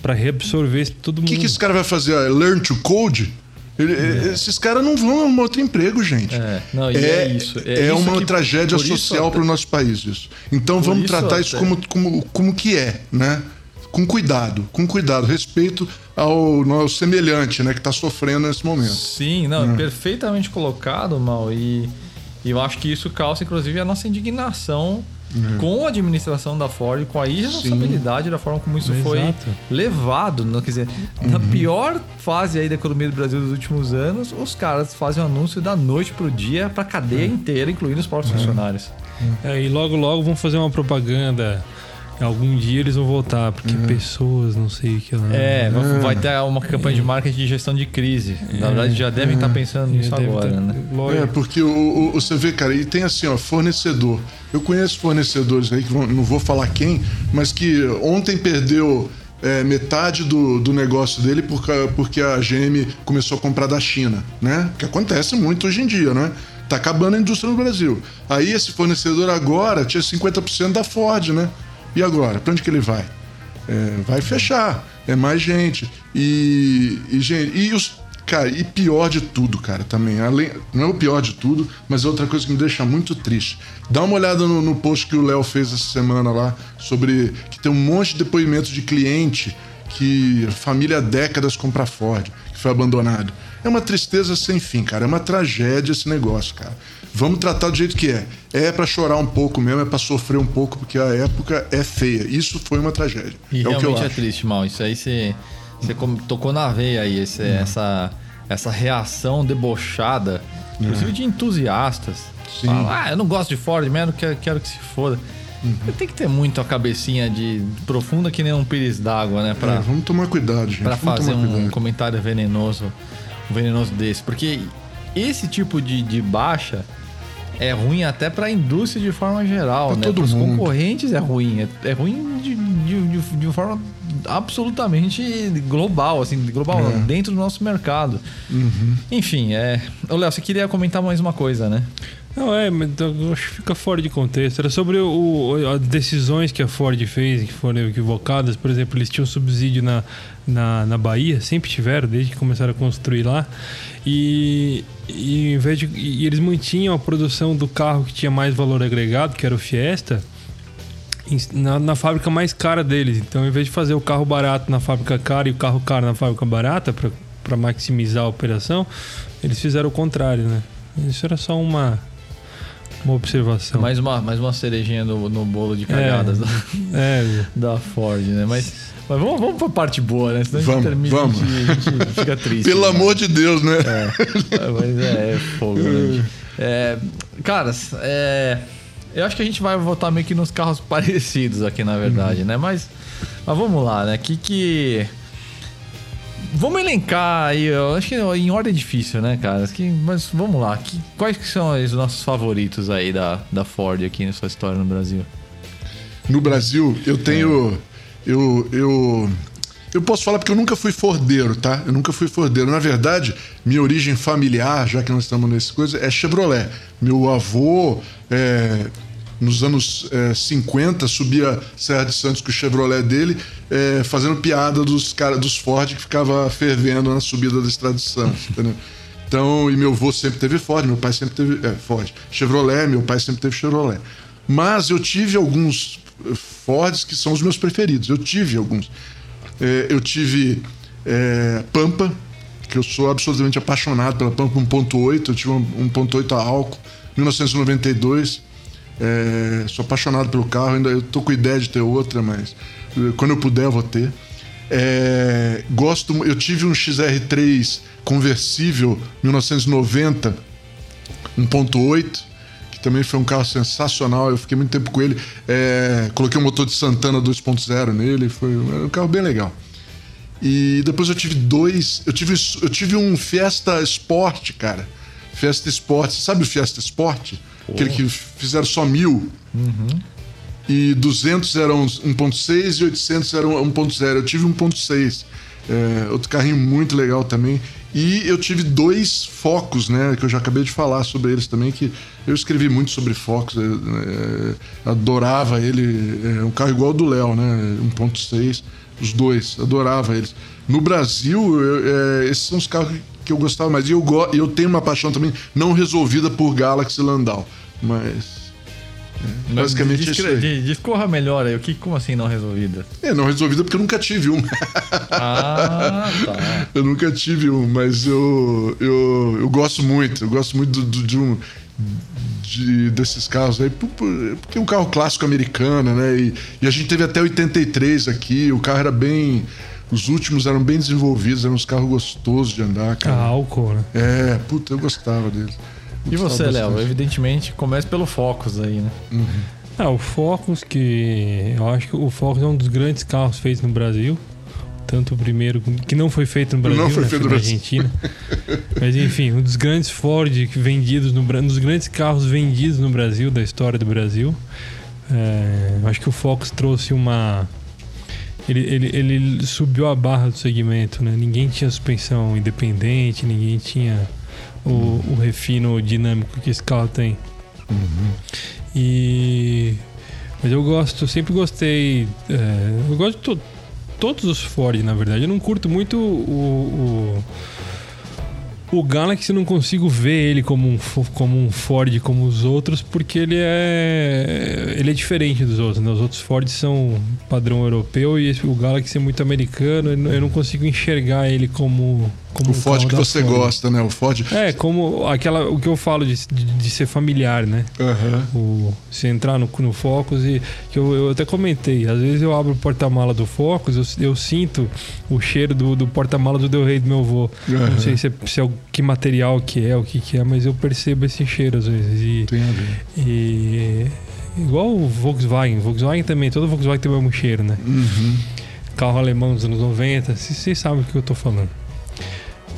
para reabsorver todo O mundo. que, que esse cara vai fazer? Ah, Learn to code? Ele- Esses caras não vão arrumar outro emprego, gente. É, não, e é isso. É É, isso uma que- tragédia social para o nosso país, isso. Então Por vamos isso tratar isso como, como, como que é, né? Com cuidado, com cuidado, respeito ao nosso semelhante, né, que está sofrendo nesse momento. Sim, não, perfeitamente colocado, Mal. E, e eu acho que isso causa, inclusive, a nossa indignação com a administração da Ford, com a irresponsabilidade da forma como isso foi Exato. levado. Não, quer dizer, na pior fase aí da economia do Brasil dos últimos anos, os caras fazem um anúncio da noite pro dia pra cadeia inteira, incluindo os próprios funcionários. É, e logo, logo vão fazer uma propaganda. Algum dia eles vão voltar, porque pessoas, não sei o que lá. É, vai- vai ter uma campanha de marketing de gestão de crise. Na verdade, já devem estar pensando nisso agora, ter- né? Lógico. É, porque o, o- você vê, cara, e tem assim, ó, fornecedor. Eu conheço fornecedores aí que vão- não vou falar quem, mas que ontem perdeu é, metade do, do negócio dele porque, porque a GM começou a comprar da China, né? Que acontece muito hoje em dia, né? Tá acabando a indústria no Brasil. Aí esse fornecedor agora tinha 50% da Ford, né? E agora? Pra onde que ele vai? É, vai fechar. É mais gente. E, e, gente, e os, Cara, e pior de tudo, cara, também. Além, não é o pior de tudo, mas é outra coisa que me deixa muito triste. Dá uma olhada no, no post que o Léo fez essa semana lá, sobre que tem um monte de depoimentos de cliente que família há décadas compra Ford, que foi abandonado. É uma tristeza sem fim, cara. É uma tragédia esse negócio, cara. Vamos tratar do jeito que é. É para chorar um pouco mesmo, é para sofrer um pouco, porque a época é feia. Isso foi uma tragédia. E é realmente é triste, mal. Isso aí você. Você tocou na veia aí, esse, uhum. essa, essa reação debochada, inclusive uhum. de entusiastas. Sim. Fala, ah, eu não gosto de Ford mesmo, quero, quero que se foda. Uhum. Tem que ter muito a cabecinha de profunda que nem um pires d'água, né? Pra, é, vamos tomar cuidado, gente. Pra fazer um cuidado. comentário venenoso, venenoso desse. Porque esse tipo de, de baixa é ruim até para a indústria de forma geral, pra né? Para os concorrentes é ruim. É, é ruim de, de, de, de, forma absolutamente global, assim, global é. dentro do nosso mercado. Uhum. Enfim, é. Ô, Léo, você queria comentar mais uma coisa, né? Não, é, mas acho que fica fora de contexto. Era sobre o, as decisões que a Ford fez, que foram equivocadas. Por exemplo, eles tinham subsídio na, na, na Bahia, sempre tiveram, desde que começaram a construir lá. E, e, de, e eles mantinham a produção do carro que tinha mais valor agregado, que era o Fiesta, na, na, fábrica mais cara deles. Então, em vez de fazer o carro barato na fábrica cara e o carro caro na fábrica barata, para maximizar a operação, eles fizeram o contrário, né? Isso era só uma, uma observação. Mais uma, mais uma cerejinha no, no bolo de cagadas é, da, é. da Ford, né? Mas mas vamos, vamos pra parte boa, né? Senão vamos, a gente termina, vamos. A, gente, a gente fica triste. Pelo né? amor de Deus, né? É, mas é, é fogo, né? É, caras, é, eu acho que a gente vai votar meio que nos carros parecidos aqui, na verdade, uhum. né? Mas, mas vamos lá, né? Que que... Vamos elencar aí, eu acho que em ordem difícil, né, cara? Mas vamos lá, quais que são os nossos favoritos aí da, da Ford aqui na sua história no Brasil? No Brasil, eu tenho... É eu, eu, eu posso falar porque eu nunca fui fordeiro, tá? Eu nunca fui fordeiro. Na verdade, minha origem familiar, já que nós estamos nessa coisa, é Chevrolet. Meu avô, é, nos anos é, 50, subia Serra de Santos com o Chevrolet dele, é, fazendo piada dos cara, dos Ford que ficava fervendo na subida da Estrada de Santos, entendeu? Então, e meu avô sempre teve Ford, meu pai sempre teve é, Ford. Chevrolet, meu pai sempre teve Chevrolet. Mas eu tive alguns Fords que são os meus preferidos. Eu tive alguns. É, eu tive é, Pampa, que eu sou absolutamente apaixonado pela Pampa 1.8. Eu tive um 1.8 a álcool, 1992. É, sou apaixonado pelo carro. Ainda eu tô com ideia de ter outra, mas é, quando eu puder eu vou ter. É, gosto. Eu tive um XR3 conversível 1990 1.8 também foi um carro sensacional. Eu fiquei muito tempo com ele. É, coloquei um motor de Santana 2.0 nele. Foi um carro bem legal. E depois eu tive dois. Eu tive, eu tive um Fiesta Sport, cara. Fiesta Sport. Sabe o Fiesta Sport? Aquele que fizeram só mil. Uhum. E 200 eram 1.6 e 800 eram 1.0. Eu tive 1.6. É, outro carrinho muito legal também. E eu tive dois focos, né? Que eu já acabei de falar sobre eles também, que eu escrevi muito sobre focos. É, é, adorava ele. É um carro igual ao do Léo, né? 1.6, os dois, adorava eles. No Brasil, eu, é, esses são os carros que eu gostava mais. E eu, eu tenho uma paixão também não resolvida por Galaxy Landau. Mas Basicamente Discre isso. Discorra melhor aí. O que, como assim não resolvida? É, não resolvida porque eu nunca tive um. Ah, tá. eu nunca tive um, mas eu, eu, eu gosto muito. Eu gosto muito do, do, de um. De, desses carros aí, porque é um carro clássico americano, né? E, e, a gente teve até 83 aqui, o carro era bem. Os últimos eram bem desenvolvidos, eram uns carros gostosos de andar, cara. Ah, álcool, né? É, puta, eu gostava deles. E você, Léo? Evidentemente, começa pelo Focus aí, né? Uhum. Ah, o Focus, que eu acho que o Focus é um dos grandes carros feitos no Brasil. Tanto o primeiro, que não foi feito no Brasil, não foi né? feito na Argentina. Mas enfim, um dos grandes Ford vendidos no um dos grandes carros vendidos no Brasil, da história do Brasil. É, acho que o Focus trouxe uma ele, ele, ele subiu a barra do segmento, né? Ninguém tinha suspensão independente, ninguém tinha o, o refino dinâmico que esse carro tem. E. Mas eu gosto, sempre gostei. é, eu gosto de to- todos os Ford, na verdade. Eu não curto muito o. o o Galaxy não consigo ver ele como um, como um Ford como os outros, porque ele é ele é diferente dos outros. Né? Os outros Ford são padrão europeu e esse- o Galaxy é muito americano. Eu não consigo enxergar ele como, como O Ford que você Ford. gosta, né? O Ford. É, como aquela, o que eu falo de, de, de ser familiar, né? Aham. O, você entrar no, no Focus e que eu, eu até comentei, às vezes eu abro o porta-mala do Focus, eu, eu sinto o cheiro do, do porta-mala do Del Rey do meu avô. Aham. Não sei se é, se é o, que material que é, o que, que é, mas eu percebo esse cheiro às vezes. E, Tem a ver. e igual o Volkswagen, Volkswagen também, todo Volkswagen tem o mesmo cheiro, né? Uhum. carro alemão dos anos 90, vocês vocês sabem o que eu tô falando.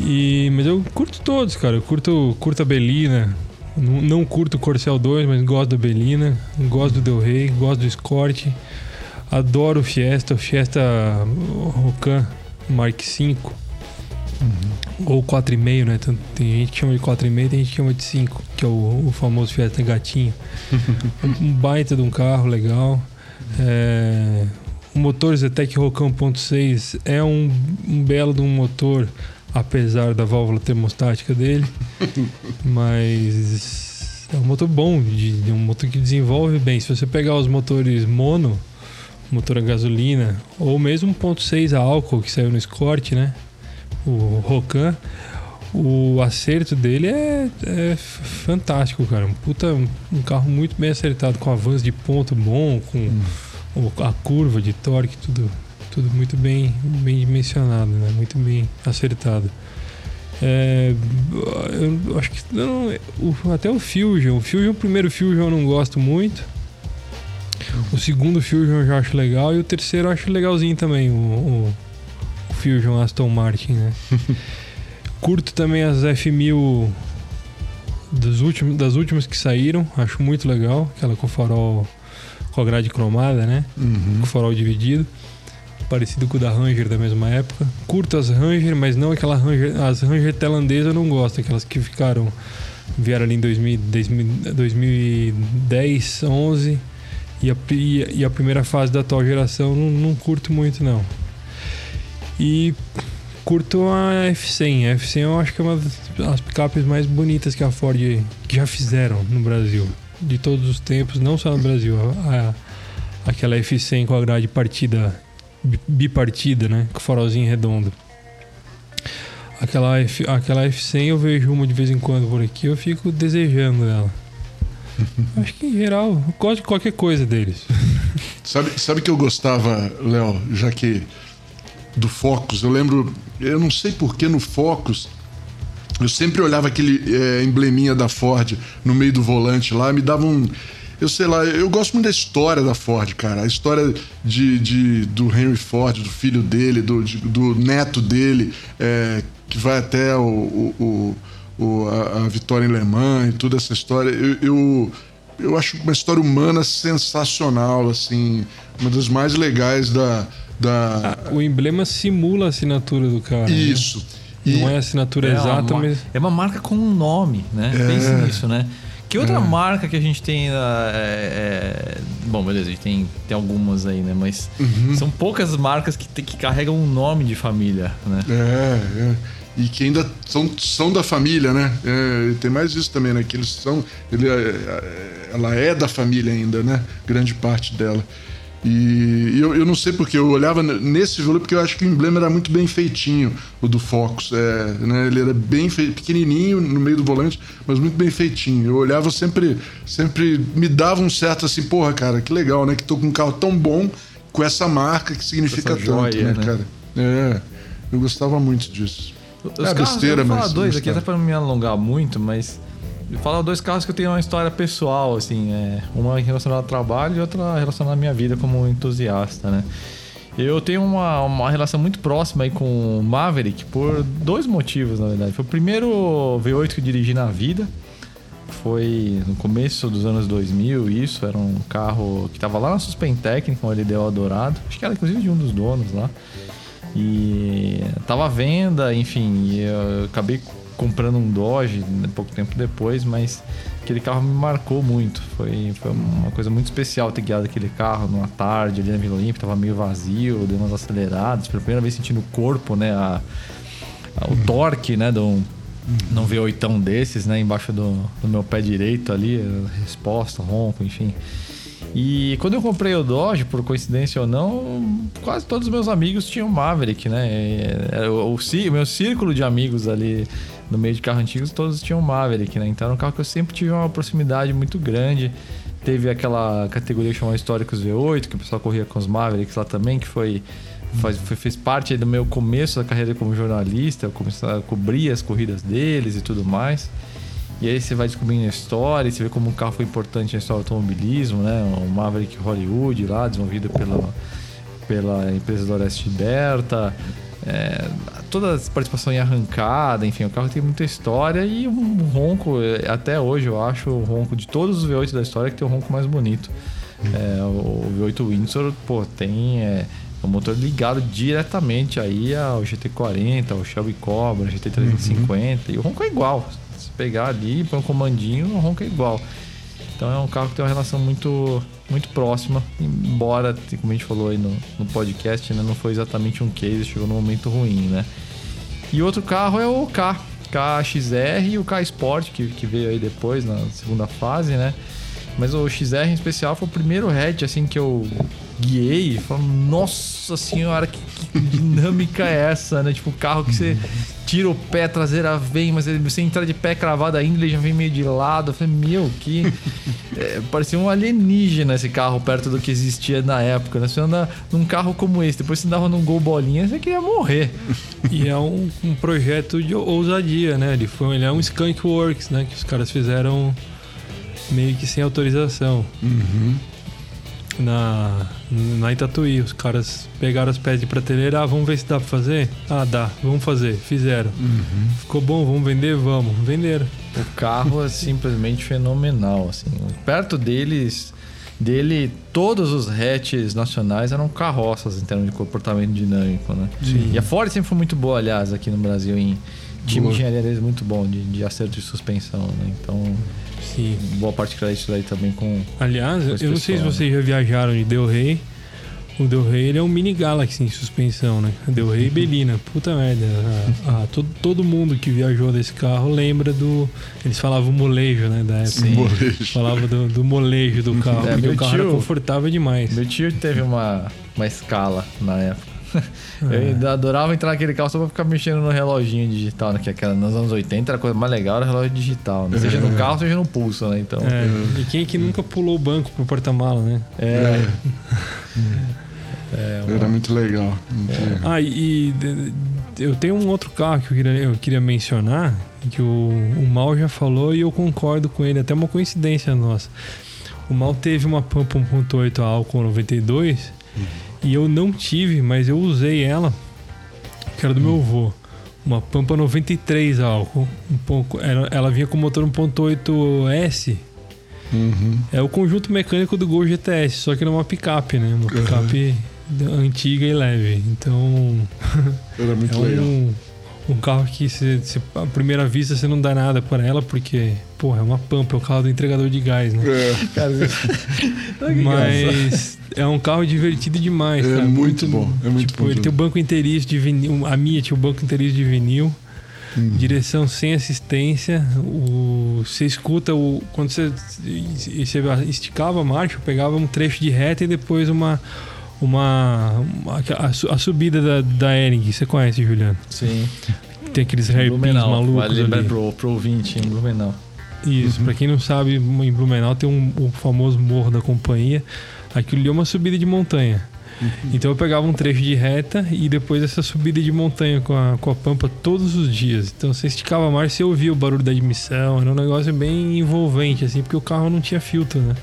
E, mas eu curto todos, cara. Eu curto, curto a Belina. Não, não curto o Corcel 2, mas gosto da Belina. Gosto do Del Rey, gosto do Escort. Adoro o Fiesta, o Fiesta Rocan Mark V. Ou 4,5, né? Tem gente que chama de 4,5 tem gente que chama de 5, que é o, o famoso Fiesta Gatinho. um baita de um carro legal. É, o motor Zetec Rocan 1.6 é um, um belo de um motor, apesar da válvula termostática dele. mas é um motor bom, de, um motor que desenvolve bem. Se você pegar os motores mono, motor a gasolina, ou mesmo 1.6 a álcool que saiu no Escort, né? O Rocan, o acerto dele é, é fantástico, cara. Um puta, um carro muito bem acertado, com avanço de ponto bom, com o- a curva de torque, tudo, tudo muito bem, bem dimensionado, né? Muito bem acertado. É, eu acho que não, até o Fusion, o Fusion, o primeiro Fusion eu não gosto muito. O segundo Fusion eu já acho legal e o terceiro eu acho legalzinho também, o, o- o Fusion Aston Martin, né? Curto também as F1000 dos últimos, das últimas que saíram, acho muito legal, aquela com farol com a grade cromada, né? Uhum. Com farol dividido. Parecido com o da Ranger da mesma época. Curto as Ranger, mas não aquela Ranger. As Ranger tailandesas eu não gosto, aquelas que ficaram. Vieram ali em 2000, 2000, 2010, 11. E a, e, a primeira fase da atual geração não, não curto muito, não. E curto a F100. A F100 eu acho que é uma das picapes mais bonitas que a Ford que já fizeram no Brasil. De todos os tempos, não só no Brasil. A- a- aquela F100 com a grade partida, bipartida, né? Com o farolzinho redondo. Aquela, F, aquela F100 eu vejo uma de vez em quando por aqui, eu fico desejando ela. Acho que em geral, eu gosto de qualquer coisa deles. Sabe, sabe que eu gostava, Léo, já que do Focus, eu lembro, eu não sei porque no Focus, eu sempre olhava aquele é, embleminha da Ford no meio do volante lá, me dava um. Eu sei lá, eu gosto muito da história da Ford, cara. A história de, de- do Henry Ford, do filho dele, do, de- do neto dele, é, que vai até o, o- o- a, a vitória em Le Mans e toda essa história. Eu, eu, eu acho uma história humana sensacional, assim, uma das mais legais da. da... O emblema simula a assinatura do cara. né? Isso. E- Não é a assinatura exata, uma, mas. é uma marca com um nome, né? É. Pense nisso, né? Que outra marca que a gente tem. ah, é, é- Bom, beleza, a gente tem, tem algumas aí, né? Mas Uhum. são poucas marcas que, que carregam um nome de família, né? É, é. E que ainda são, são da família, né? É, tem mais isso também, né? Que eles são. Ele, é- é- ela é da família ainda, né? Grande parte dela. E eu, eu não sei porque, eu olhava nesse volume porque eu acho que o emblema era muito bem feitinho, o do Focus. É, né? Ele era bem fei- pequenininho no meio do volante, mas muito bem feitinho. Eu olhava sempre, sempre me dava um certo assim, porra, cara, que legal, né? Que tô com um carro tão bom com essa marca que significa essa tanto, joia, né, né? cara? É, eu gostava muito disso. Os É carros, besteira, eu vou falar mas dois gostava. aqui, até para não me alongar muito, mas. Falo dois carros que eu tenho uma história pessoal, assim, é, uma relacionada ao trabalho e outra relacionada à minha vida como entusiasta, né? Eu tenho uma, uma relação muito próxima aí com o Maverick por dois motivos, na verdade. Foi o primeiro V8 que eu dirigi na vida. Foi no começo dos anos 2000, isso. Era um carro que tava lá na Suspen Técnica, um LDO Dourado. Acho que era inclusive de um dos donos lá. E tava à venda, enfim. Eu acabei comprando um Dodge né, pouco tempo depois, mas aquele carro me marcou muito. Foi, foi uma coisa muito especial ter guiado aquele carro numa tarde ali na Vila Olímpia, tava meio vazio, deu umas aceleradas, pela primeira vez sentindo o corpo, né? A, a, o torque, né? De um, não ver oitão desses, né? Embaixo do, do meu pé direito ali, resposta, ronco, enfim. E quando eu comprei o Dodge, por coincidência ou não, quase todos os meus amigos tinham Maverick, né? Era o, o, o meu círculo de amigos ali no meio de carros antigos, todos tinham Maverick, né? Então era um carro que eu sempre tive uma proximidade muito grande. Teve aquela categoria chamada Históricos V8, que o pessoal corria com os Mavericks lá também, que foi, faz, foi fez parte do meu começo da carreira como jornalista. Eu comecei a cobrir as corridas deles e tudo mais. E aí você vai descobrindo a história, você vê como o carro foi importante na história do automobilismo, né? O Maverick Hollywood lá, desenvolvido pela, pela empresa do Oreste Berta. É, toda a participação em arrancada, enfim, o carro tem muita história e um ronco, é, até hoje eu acho o ronco de todos os V8 da história que tem o ronco mais bonito. É, o V8 Windsor, pô, tem é, o motor ligado diretamente aí ao GT40, ao Shelby Cobra, GT350 uhum. e o ronco é igual. Se pegar ali, põe um comandinho, o ronco é igual. Então é um carro que tem uma relação muito, muito próxima, embora, como a gente falou aí no, no podcast, né, não foi exatamente um case, chegou num momento ruim, né? E outro carro é o K, KXR e o K Sport, que, que veio aí depois, na segunda fase, né? Mas o XR em especial foi o primeiro hatch assim que eu guiei falei, nossa senhora, que, que, dinâmica é essa, né? Tipo, carro que você tira o pé, a traseira vem, mas ele, você entra de pé cravado ainda, ele já vem meio de lado. Eu falei, meu, que. É, parecia um alienígena esse carro perto do que existia na época, né? Você anda num carro como esse, depois você andava num Gol Bolinha, você queria morrer. E é um, um projeto de ousadia, né? Ele, foi, ele é um Skunk Works, né? Que os caras fizeram meio que sem autorização. Uhum na, na Itatuí. Os caras pegaram as pés de prateleira, ah, vamos ver se dá pra fazer? Ah, dá, vamos fazer. Fizeram. Uhum. Ficou bom, vamos vender? Vamos. Venderam. O carro é simplesmente fenomenal, assim. Perto deles, dele, todos os hatches nacionais eram carroças em termos de comportamento dinâmico, né? Sim. E a Ford sempre foi muito boa, aliás, aqui no Brasil, em time de engenharia deles muito bom, de, de acerto de suspensão, né? Então... Sim. Boa parte isso daí também com. Aliás, com eu não sei se vocês já viajaram de Del Rey. O Del Rey ele é um mini Galaxy em suspensão, né? Del Rey e Belina. Puta merda. Ah, ah, todo, todo mundo que viajou desse carro lembra do. Eles falavam molejo, né? Da época. Sim. Molejo. Falava do, do molejo do carro. É, porque o carro tio, era confortável demais. Meu tio teve uma, uma escala na época. Eu adorava entrar naquele carro só pra ficar mexendo no reloginho digital, né? Que aquela, nos anos 80 era a coisa mais legal, era o relógio digital, né? Seja no é. carro, seja no pulso, né? Então. É. E quem é que nunca pulou o banco pro porta-mala, né? É. é uma... Era muito legal. É. Ah, e, eu tenho um outro carro que eu queria, eu queria mencionar, que o, o Mal já falou e eu concordo com ele, até uma coincidência nossa. O Mal teve uma Pampa 1.8 álcool 92 e eu não tive, mas eu usei ela, que era do meu avô. Uma Pampa 93 álcool. Um pouco, ela, ela vinha com motor 1.8S. Uhum. É o conjunto mecânico do Gol GTS, só que era uma picape, né? Uma picape uhum. antiga e leve. Então. Era muito é legal. Um, um carro que, se, se, à primeira vista, você não dá nada para ela, porque, porra, é uma pampa, é o carro do entregador de gás, né? É. Mas é um carro divertido demais, É sabe? muito, bom. É muito tipo, bom. ele tem o banco inteiriço de vinil. A minha tinha o banco inteiriço de vinil. Hum. Direção sem assistência. O, você escuta o. Quando você, você esticava a marcha, pegava um trecho de reta e depois uma uma, uma a, a, subida da, da Ering, você conhece, Juliano? Sim. Tem aqueles hairpins malucos vale ali. Pro, pro ouvinte em Blumenau. Isso, uhum. pra quem não sabe, em Blumenau tem um, o famoso Morro da Companhia. Aquilo ali é uma subida de montanha. Uhum. Então eu pegava um trecho de reta e depois essa subida de montanha com a, com a pampa todos os dias. Então você esticava mais, você ouvia o barulho da admissão. Era um negócio bem envolvente, assim, porque o carro não tinha filtro, né?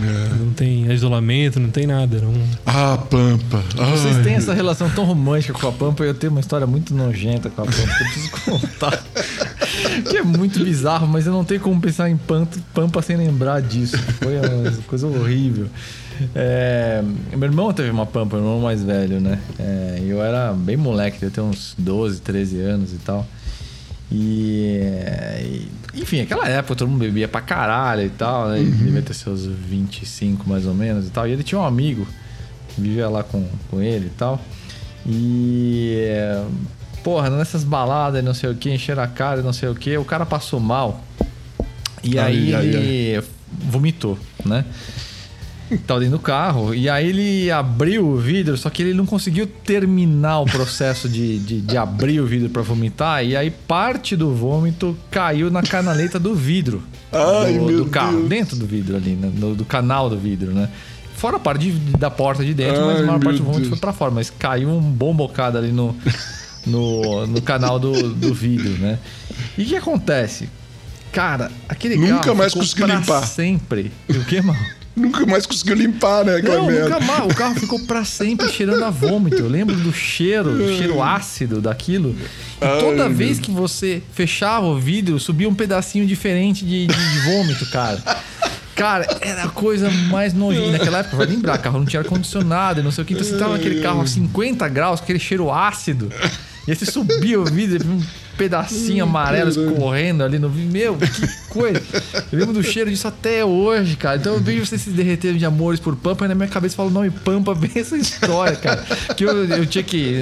É. Não tem isolamento, não tem nada. Era um... Ah, pampa. Vocês Ai. têm essa relação tão romântica com a pampa e eu tenho uma história muito nojenta com a pampa. Eu preciso contar. que é muito bizarro, mas eu não tenho como pensar em Pampa, Pampa sem lembrar disso. Foi uma coisa horrível. É, meu irmão teve uma Pampa, meu irmão mais velho, né? É, eu era bem moleque, eu tinha uns 12, 13 anos e tal. E, e, enfim, aquela época todo mundo bebia pra caralho e tal, né? Ele devia ter seus 25 mais ou menos e tal. E ele tinha um amigo que vivia lá com, com ele e tal. E porra, nessas baladas, não sei o que, encher a cara, não sei o que, o cara passou mal. E Ai, aí ai, ele vomitou, né? Tava dentro do carro. E aí ele abriu o vidro, só que ele não conseguiu terminar o processo de, de, de abrir o vidro para vomitar. E aí parte do vômito caiu na canaleta do vidro. Ai, do, do carro, Deus. dentro do vidro ali, né? no, do canal do vidro, né? Fora a parte de- da porta de dentro, mas a Ai, maior parte do vômito Deus. foi pra fora. Mas caiu um bom bocado ali no, no, no canal do, do vidro, né? E o que acontece? Cara, aquele Nunca carro mais ficou pra limpar. sempre. O que, mano? Nunca mais conseguiu limpar, né? Não, merda. nunca mais. O carro ficou pra sempre cheirando a vômito. Eu lembro do cheiro, do cheiro ácido daquilo. E Ai, toda vez que você fechava o vidro, subia um pedacinho diferente de, de- de vômito, cara. Cara, era a coisa mais nojenta. Naquela época, vai lembrar, carro não tinha ar-condicionado não sei o que. Então você tava naquele carro a 50 graus, aquele cheiro ácido. E aí você subia o vidro, um pedacinho amarelo escorrendo ali no. Meu, que coisa. Eu lembro do cheiro disso até hoje, cara. Então eu vejo você se derretendo de amores por Pampa e na minha cabeça fala o nome Pampa, bem essa história, cara. Que eu, eu tinha que,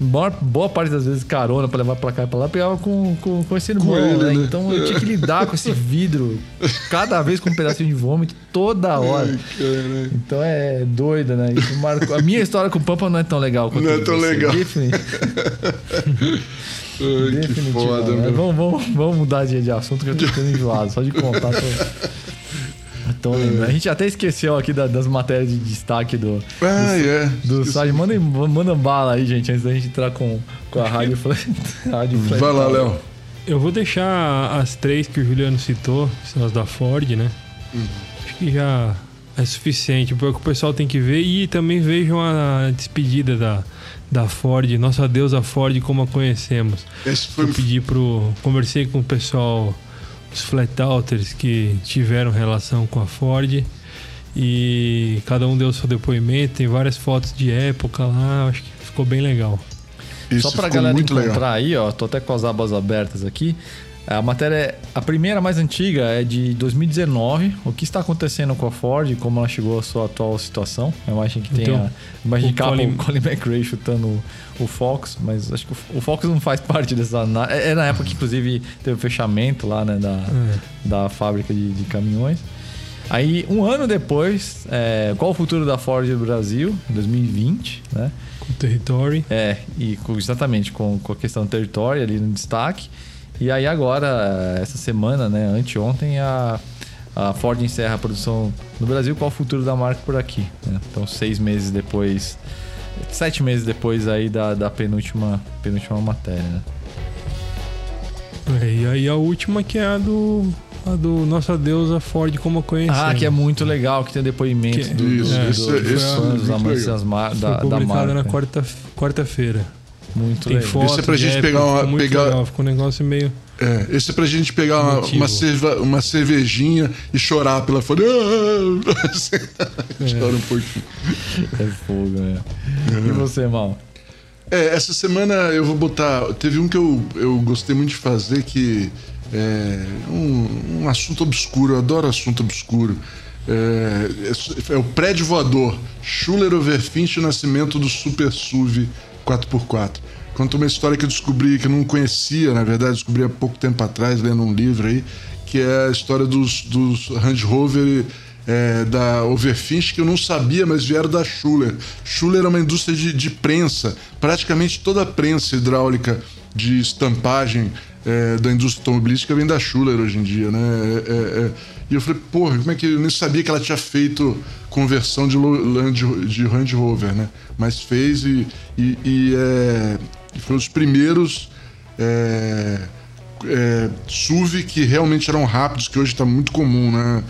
maior, boa parte das vezes, carona pra levar pra cá e pra lá, pegava com, com, com esse irmão, ele, né? né? Então eu tinha que lidar com esse vidro, cada vez com um pedacinho de vômito, toda hora. Caralho. Então é doido, né? Isso marcou. A minha história com o Pampa não é tão legal quanto Não é tão legal. Ai, que foda, Mas meu. Vamos, vamos, vamos mudar de, de assunto que eu tô ficando enjoado. Só de contar. Tô... Tô lembrando. A gente até esqueceu aqui da- das matérias de destaque do, Ah, é. do site. Manda, manda bala aí, gente, antes da gente entrar com, com a rádio. Rádio Vai lá. Léo. Eu vou deixar as três que o Juliano citou, que são as da Ford, né? Acho que já é suficiente, porque o pessoal tem que ver e também vejam a despedida da, da Ford, nossa deusa Ford como a conhecemos. Esse foi Eu pedi pro. Conversei com o pessoal, os flat outers que tiveram relação com a Ford. E cada um deu seu depoimento, tem várias fotos de época lá, acho que ficou bem legal. isso Só pra galera encontrar legal. aí, ó, tô até com as abas abertas aqui. A matéria, é- a primeira mais antiga é de 2019. O que está acontecendo com a Ford como ela chegou à sua atual situação. A imagem que tem Então, a imagem de capa, Colin- o Colin McRae chutando o, Fox, mas acho que o, Fox não faz parte dessa. É, é na época que, inclusive, teve o fechamento lá, né, da, É. da fábrica de, de caminhões. Aí, um ano depois, é, qual o futuro da Ford no Brasil? 2020, né? Com o Territory. É, e com- exatamente com, com a questão do território ali no destaque. E aí agora, essa semana, né, anteontem, a, a Ford encerra a produção no Brasil. Qual o futuro da marca por aqui? né? Então, seis meses depois, sete meses depois aí da, da penúltima, penúltima matéria, né? É, e aí a última que é a do. A do Nossa Deusa Ford como a conhecemos. Ah, que é muito legal, que tem depoimentos Que- do, do, Isso, do, esse- dos esse é fãs, dos muito amantes legal. das mar- Foi da, da publicada marca. na quarta- quarta-feira. Muito Tem legal. foto. Isso é pra gente época, pegar uma- ficou pegar- legal, ficou um negócio meio. É, esse é pra gente pegar uma, uma, cerva- uma cervejinha e chorar pela Ford. Chora um pouquinho. É fogo, né? E você, Mal? É, essa semana eu vou botar. Teve um que eu, eu gostei muito de fazer que é um, um assunto obscuro, eu adoro assunto obscuro. É, é, é o prédio voador. Schuller Overfinch, o nascimento do Super SUV 4x4. Conta uma história que eu descobri, que eu não conhecia, na verdade, descobri há pouco tempo atrás, lendo um livro aí, que é a história dos, dos Range Rover é, da Overfinch que eu não sabia, mas vieram da Schuller. Schuller é uma indústria de, de prensa. Praticamente toda a prensa hidráulica de estampagem é, da indústria automobilística vem da Schuller hoje em dia, né? É, é, é. E eu falei, porra, como é que eu nem sabia que ela tinha feito conversão de, Land- de Range Rover, né? Mas fez e, e, e, é, e foi um dos primeiros é, SUV que realmente eram rápidos, que hoje está muito comum, né?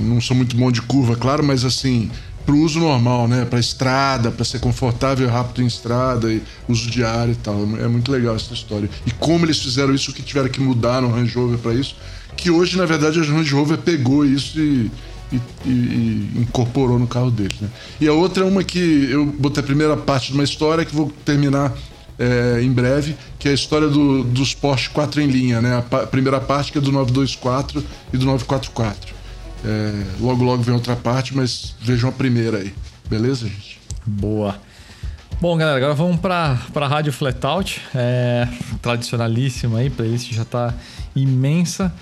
Não sou muito bom de curva, claro, mas assim, pro uso normal, né? Pra estrada, para ser confortável e rápido em estrada, e uso diário e tal. É muito legal essa história. E como eles fizeram isso, o que tiveram que mudar no Range Rover para isso, que hoje, na verdade, a Range Rover pegou isso e, e, e, incorporou no carro deles, né? E a outra é uma que eu botei a primeira parte de uma história que vou terminar é, em breve, que é a história do, dos Porsche 4 em linha, né? A, pa, primeira parte que é do 924 e do 944. É, logo, logo vem outra parte, mas vejam a primeira aí. Beleza, gente? Boa. Bom, galera, agora vamos para a Rádio Flatout. É, tradicionalíssima aí, playlist já está imensa.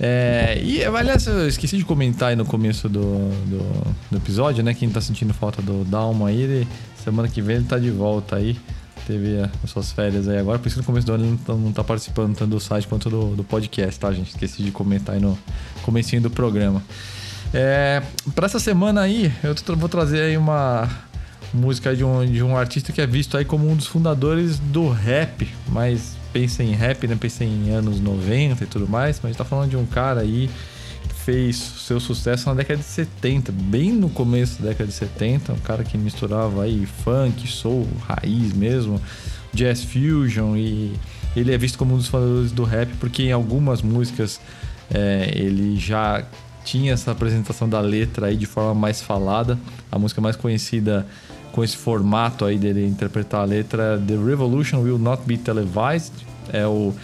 É, e, aliás, eu esqueci de comentar aí no começo do, do, do episódio, né? Quem está sentindo falta do Dalma aí, ele, semana que vem ele está de volta aí teve as suas férias aí agora, por isso que no começo do ano ele não tá, tá participando tanto do site quanto do, do podcast, tá, gente? Esqueci de comentar aí no comecinho do programa. É, para essa semana aí, eu vou trazer aí uma música de um, de um artista que é visto aí como um dos fundadores do rap, mas pensa em rap, né? Pensa em anos 90 e tudo mais, mas a gente tá falando de um cara aí fez seu sucesso na década de 70, bem no começo da década de 70, um cara que misturava aí funk, soul, raiz mesmo, jazz fusion e ele é visto como um dos fundadores do rap porque em algumas músicas é, ele já tinha essa apresentação da letra aí de forma mais falada. A música mais conhecida com esse formato aí dele interpretar a letra The Revolution Will Not Be Televised, é o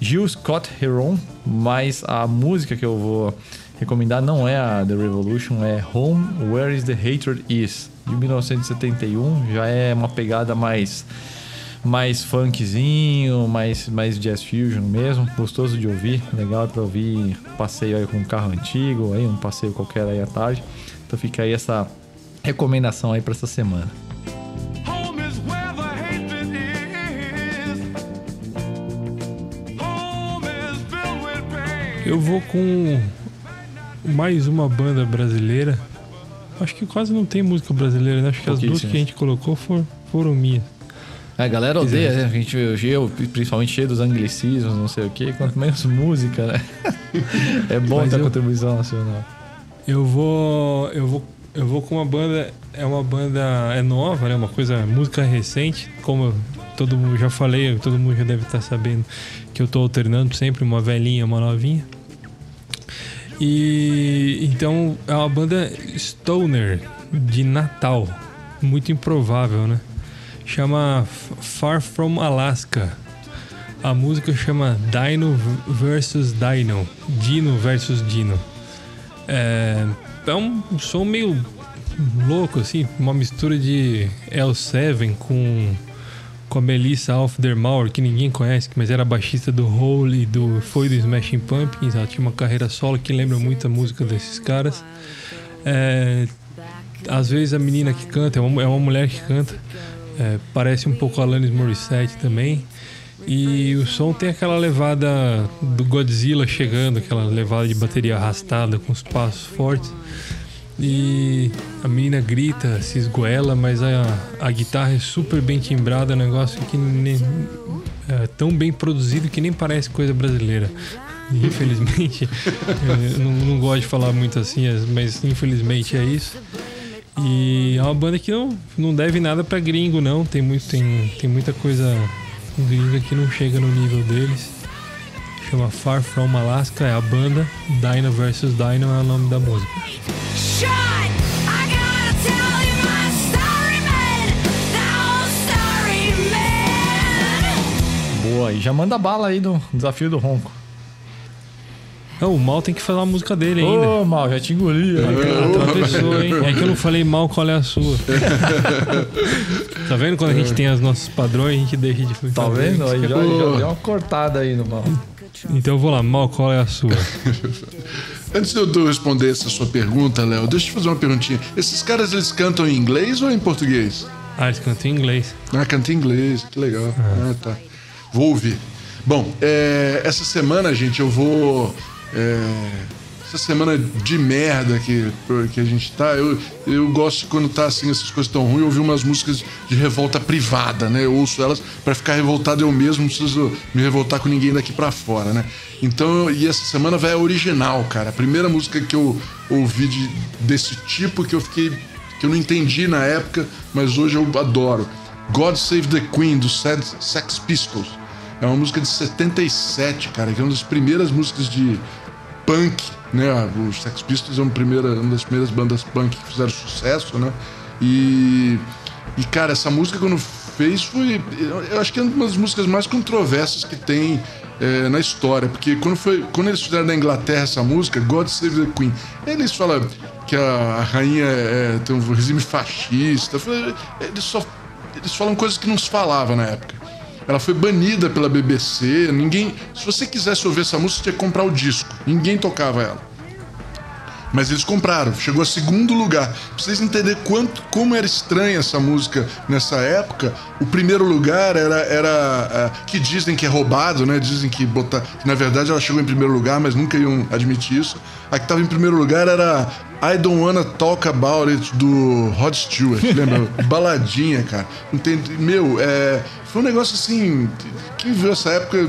Gil Scott Heron, mas a música que eu vou recomendar não é a The Revolution, é Home Where Is the Hatred Is, de 1971. Já é uma pegada mais mais funkzinho, mais, mais jazz fusion mesmo, gostoso de ouvir, legal para ouvir passeio aí com um carro antigo, aí um passeio qualquer aí à tarde. Então fica aí essa recomendação aí para essa semana. Eu vou com mais uma banda brasileira. Acho que quase não tem música brasileira, né? Acho que as duas que a gente colocou foram, foram minhas. A galera odeia, né? A gente, eu, principalmente cheio dos anglicismos, não sei o quê. Quanto menos música, né? é bom Mas ter eu, contribuição nacional. Eu vou. Eu vou. Eu vou com uma banda. É uma banda. É nova, né? Uma coisa. Música recente. Como todo mundo já falei, todo mundo já deve estar sabendo que eu tô alternando sempre uma velhinha e uma novinha. E então é uma banda stoner de Natal, muito improvável, né? Chama Far From Alaska. A música chama Dino versus Dino, Dino versus Dino. É, é um som meio louco assim, uma mistura de L7 com com a Melissa Auf der Mauer, que ninguém conhece, mas era baixista do Hole e do, foi do Smashing Pumpkins. Ela tinha uma carreira solo que lembra muito a música desses caras. É, às vezes a menina que canta, é uma, é uma mulher que canta, é, parece um pouco Alanis Morissette também. E o som tem aquela levada do Godzilla chegando, aquela levada de bateria arrastada com os passos fortes. E a menina grita, se esgoela, mas a, a guitarra é super bem timbrada, um negócio que nem, é tão bem produzido que nem parece coisa brasileira. Infelizmente, eu não, não gosto de falar muito assim, mas infelizmente é isso. E é uma banda que não, não deve nada para gringo, não. Tem, muito, tem, tem muita coisa gringa que não chega no nível deles. Chama Far From Alaska, é a banda. Dino vs Dino é o nome da música. Boa, e já manda bala aí no desafio do ronco. É, o Mal tem que fazer a música dele ainda. Ô, Mal, já te engoli. Atravessou, hein? É que eu não falei mal qual é a sua. tá vendo quando a gente tem os nossos padrões, a gente deixa de Tá vendo? Aí já, já deu uma cortada aí no Mal. Então eu vou lá, Mal, qual é a sua? Antes de eu responder essa sua pergunta, Léo, deixa eu te fazer uma perguntinha. Esses caras, eles cantam em inglês ou em português? Ah, eles cantam em inglês. Ah, cantam em inglês, que legal. Ah, ah tá. Vou ouvir. Bom, é, essa semana, gente, eu vou... É, essa semana de merda que, que a gente tá, eu, eu gosto quando tá assim, essas coisas tão ruins, ouvir umas músicas de revolta privada, né? Eu ouço elas para ficar revoltado eu mesmo, não preciso me revoltar com ninguém daqui para fora, né? Então, e essa semana vai a original, cara. A primeira música que eu ouvi de, desse tipo que eu fiquei que eu não entendi na época, mas hoje eu adoro. God Save the Queen, do Sex Pistols. É uma música de 77, cara, que é uma das primeiras músicas de punk, né? Os Sex Pistols é uma, primeira, uma das primeiras bandas punk que fizeram sucesso, né? E, e cara, essa música quando fez foi. Eu acho que é uma das músicas mais controversas que tem é, na história, porque quando, foi, quando eles fizeram na Inglaterra essa música, God Save the Queen, eles falam que a, rainha é, tem um regime fascista, eles, só, eles falam coisas que não se falava na época. Ela foi banida pela BBC, ninguém. Se você quisesse ouvir essa música, você tinha que comprar o disco. Ninguém tocava ela. Mas eles compraram, chegou a segundo lugar. Pra vocês entenderem quanto, como era estranha essa música nessa época, o primeiro lugar era. era uh, que dizem que é roubado, né? Dizem que botar. Que, na verdade ela chegou em primeiro lugar, mas nunca iam admitir isso. A que estava em primeiro lugar era I Don't Wanna Talk About It do Rod Stewart, lembra? Baladinha, cara. Entende? Meu, é, foi um negócio assim. Quem viu essa época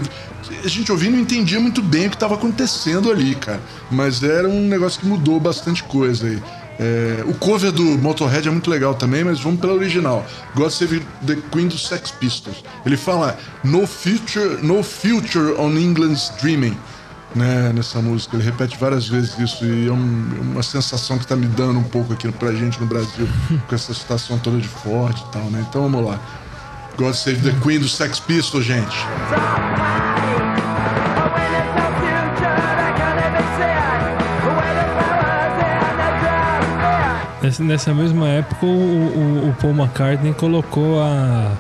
a gente ouvindo não entendia muito bem o que estava acontecendo ali, cara. Mas era um negócio que mudou bastante coisa aí. É, o cover do Motorhead é muito legal também, mas vamos pela original. God Save the Queen dos Sex Pistols. Ele fala No future, no future on England's Dreaming. Né, nessa música, ele repete várias vezes isso e é um, uma sensação que está me dando um pouco aqui pra gente no Brasil, com essa situação toda de forte e tal, né? Então vamos lá. God Save the Queen dos Sex Pistols, gente. Nessa mesma época, o, o, o, Paul McCartney colocou a,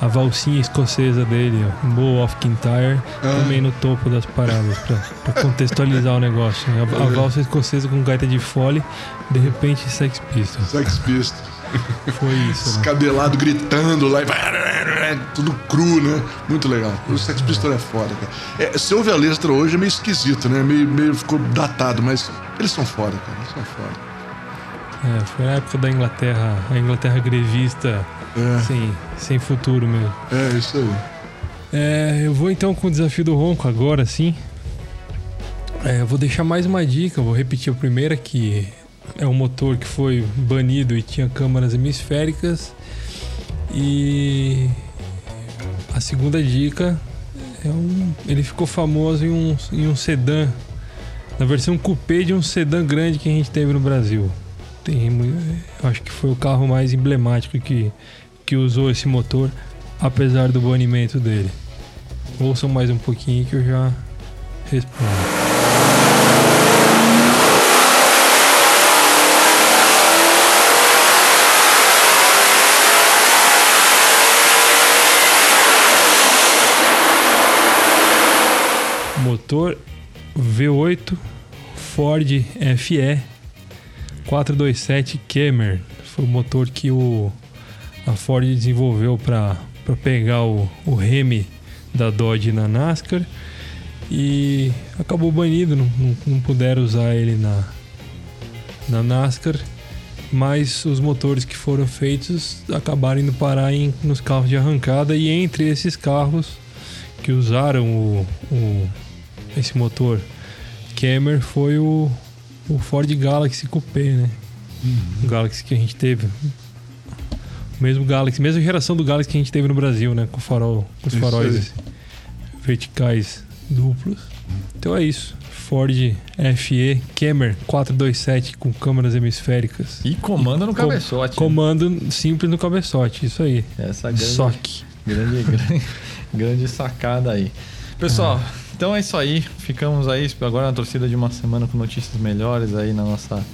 a valsinha escocesa dele, o Bow of Kintyre, ah. também no topo das paradas, para contextualizar o negócio. Né? A, a, valsa escocesa com gaita de fole, de repente Sex Pistols. Sex Pistols. Foi isso. Né? Cabelado gritando lá, tudo cru, né? Muito legal. O Sex Pistols é foda, cara. É, se ouve a letra hoje é meio esquisito, né? Meio, meio ficou datado, mas eles são foda, cara. Eles são foda. É, foi a época da Inglaterra, a Inglaterra grevista é. sem, sem futuro mesmo. É, isso aí. É, eu vou então com o desafio do Ronco agora, sim. É, eu vou deixar mais uma dica, vou repetir a primeira, que é um motor que foi banido e tinha câmaras hemisféricas. E a segunda dica é um, ele ficou famoso em um, em um sedã, na versão coupé de um sedã grande que a gente teve no Brasil tem, acho que foi o carro mais emblemático que, que usou esse motor, apesar do banimento dele. Ouçam mais um pouquinho que eu já respondo. motor V8 Ford FE 427 Kemmer foi o motor que o, a Ford desenvolveu para pegar o, o da Dodge na NASCAR e acabou banido, não, não, não puderam usar ele na, na NASCAR, mas os motores que foram feitos acabaram indo parar em, nos carros de arrancada e entre esses carros que usaram o, o esse motor Kemmer foi o, o Ford Galaxy Coupé, né? Uhum. O Galaxy que a gente teve. O mesmo Galaxy, mesma geração do Galaxy que a gente teve no Brasil, né? Com farol, com os faróis verticais duplos. Então é isso. Ford FE Camry 427 com câmeras hemisféricas. E comando no cabeçote. Com, comando simples no cabeçote, isso aí. Essa grande, Soque. Grande, grande, grande sacada aí. Pessoal, ah. Então é isso aí. Ficamos aí agora na torcida de uma semana com notícias melhores aí na nossa,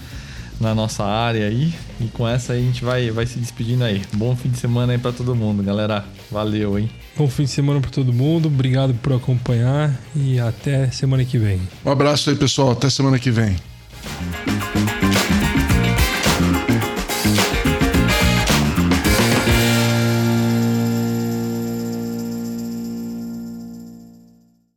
na nossa área aí. E com essa aí a gente vai, vai se despedindo aí. Bom fim de semana aí para todo mundo, galera. Valeu, hein? Bom fim de semana para todo mundo. Obrigado por acompanhar e até semana que vem. Um abraço aí, pessoal. Até semana que vem.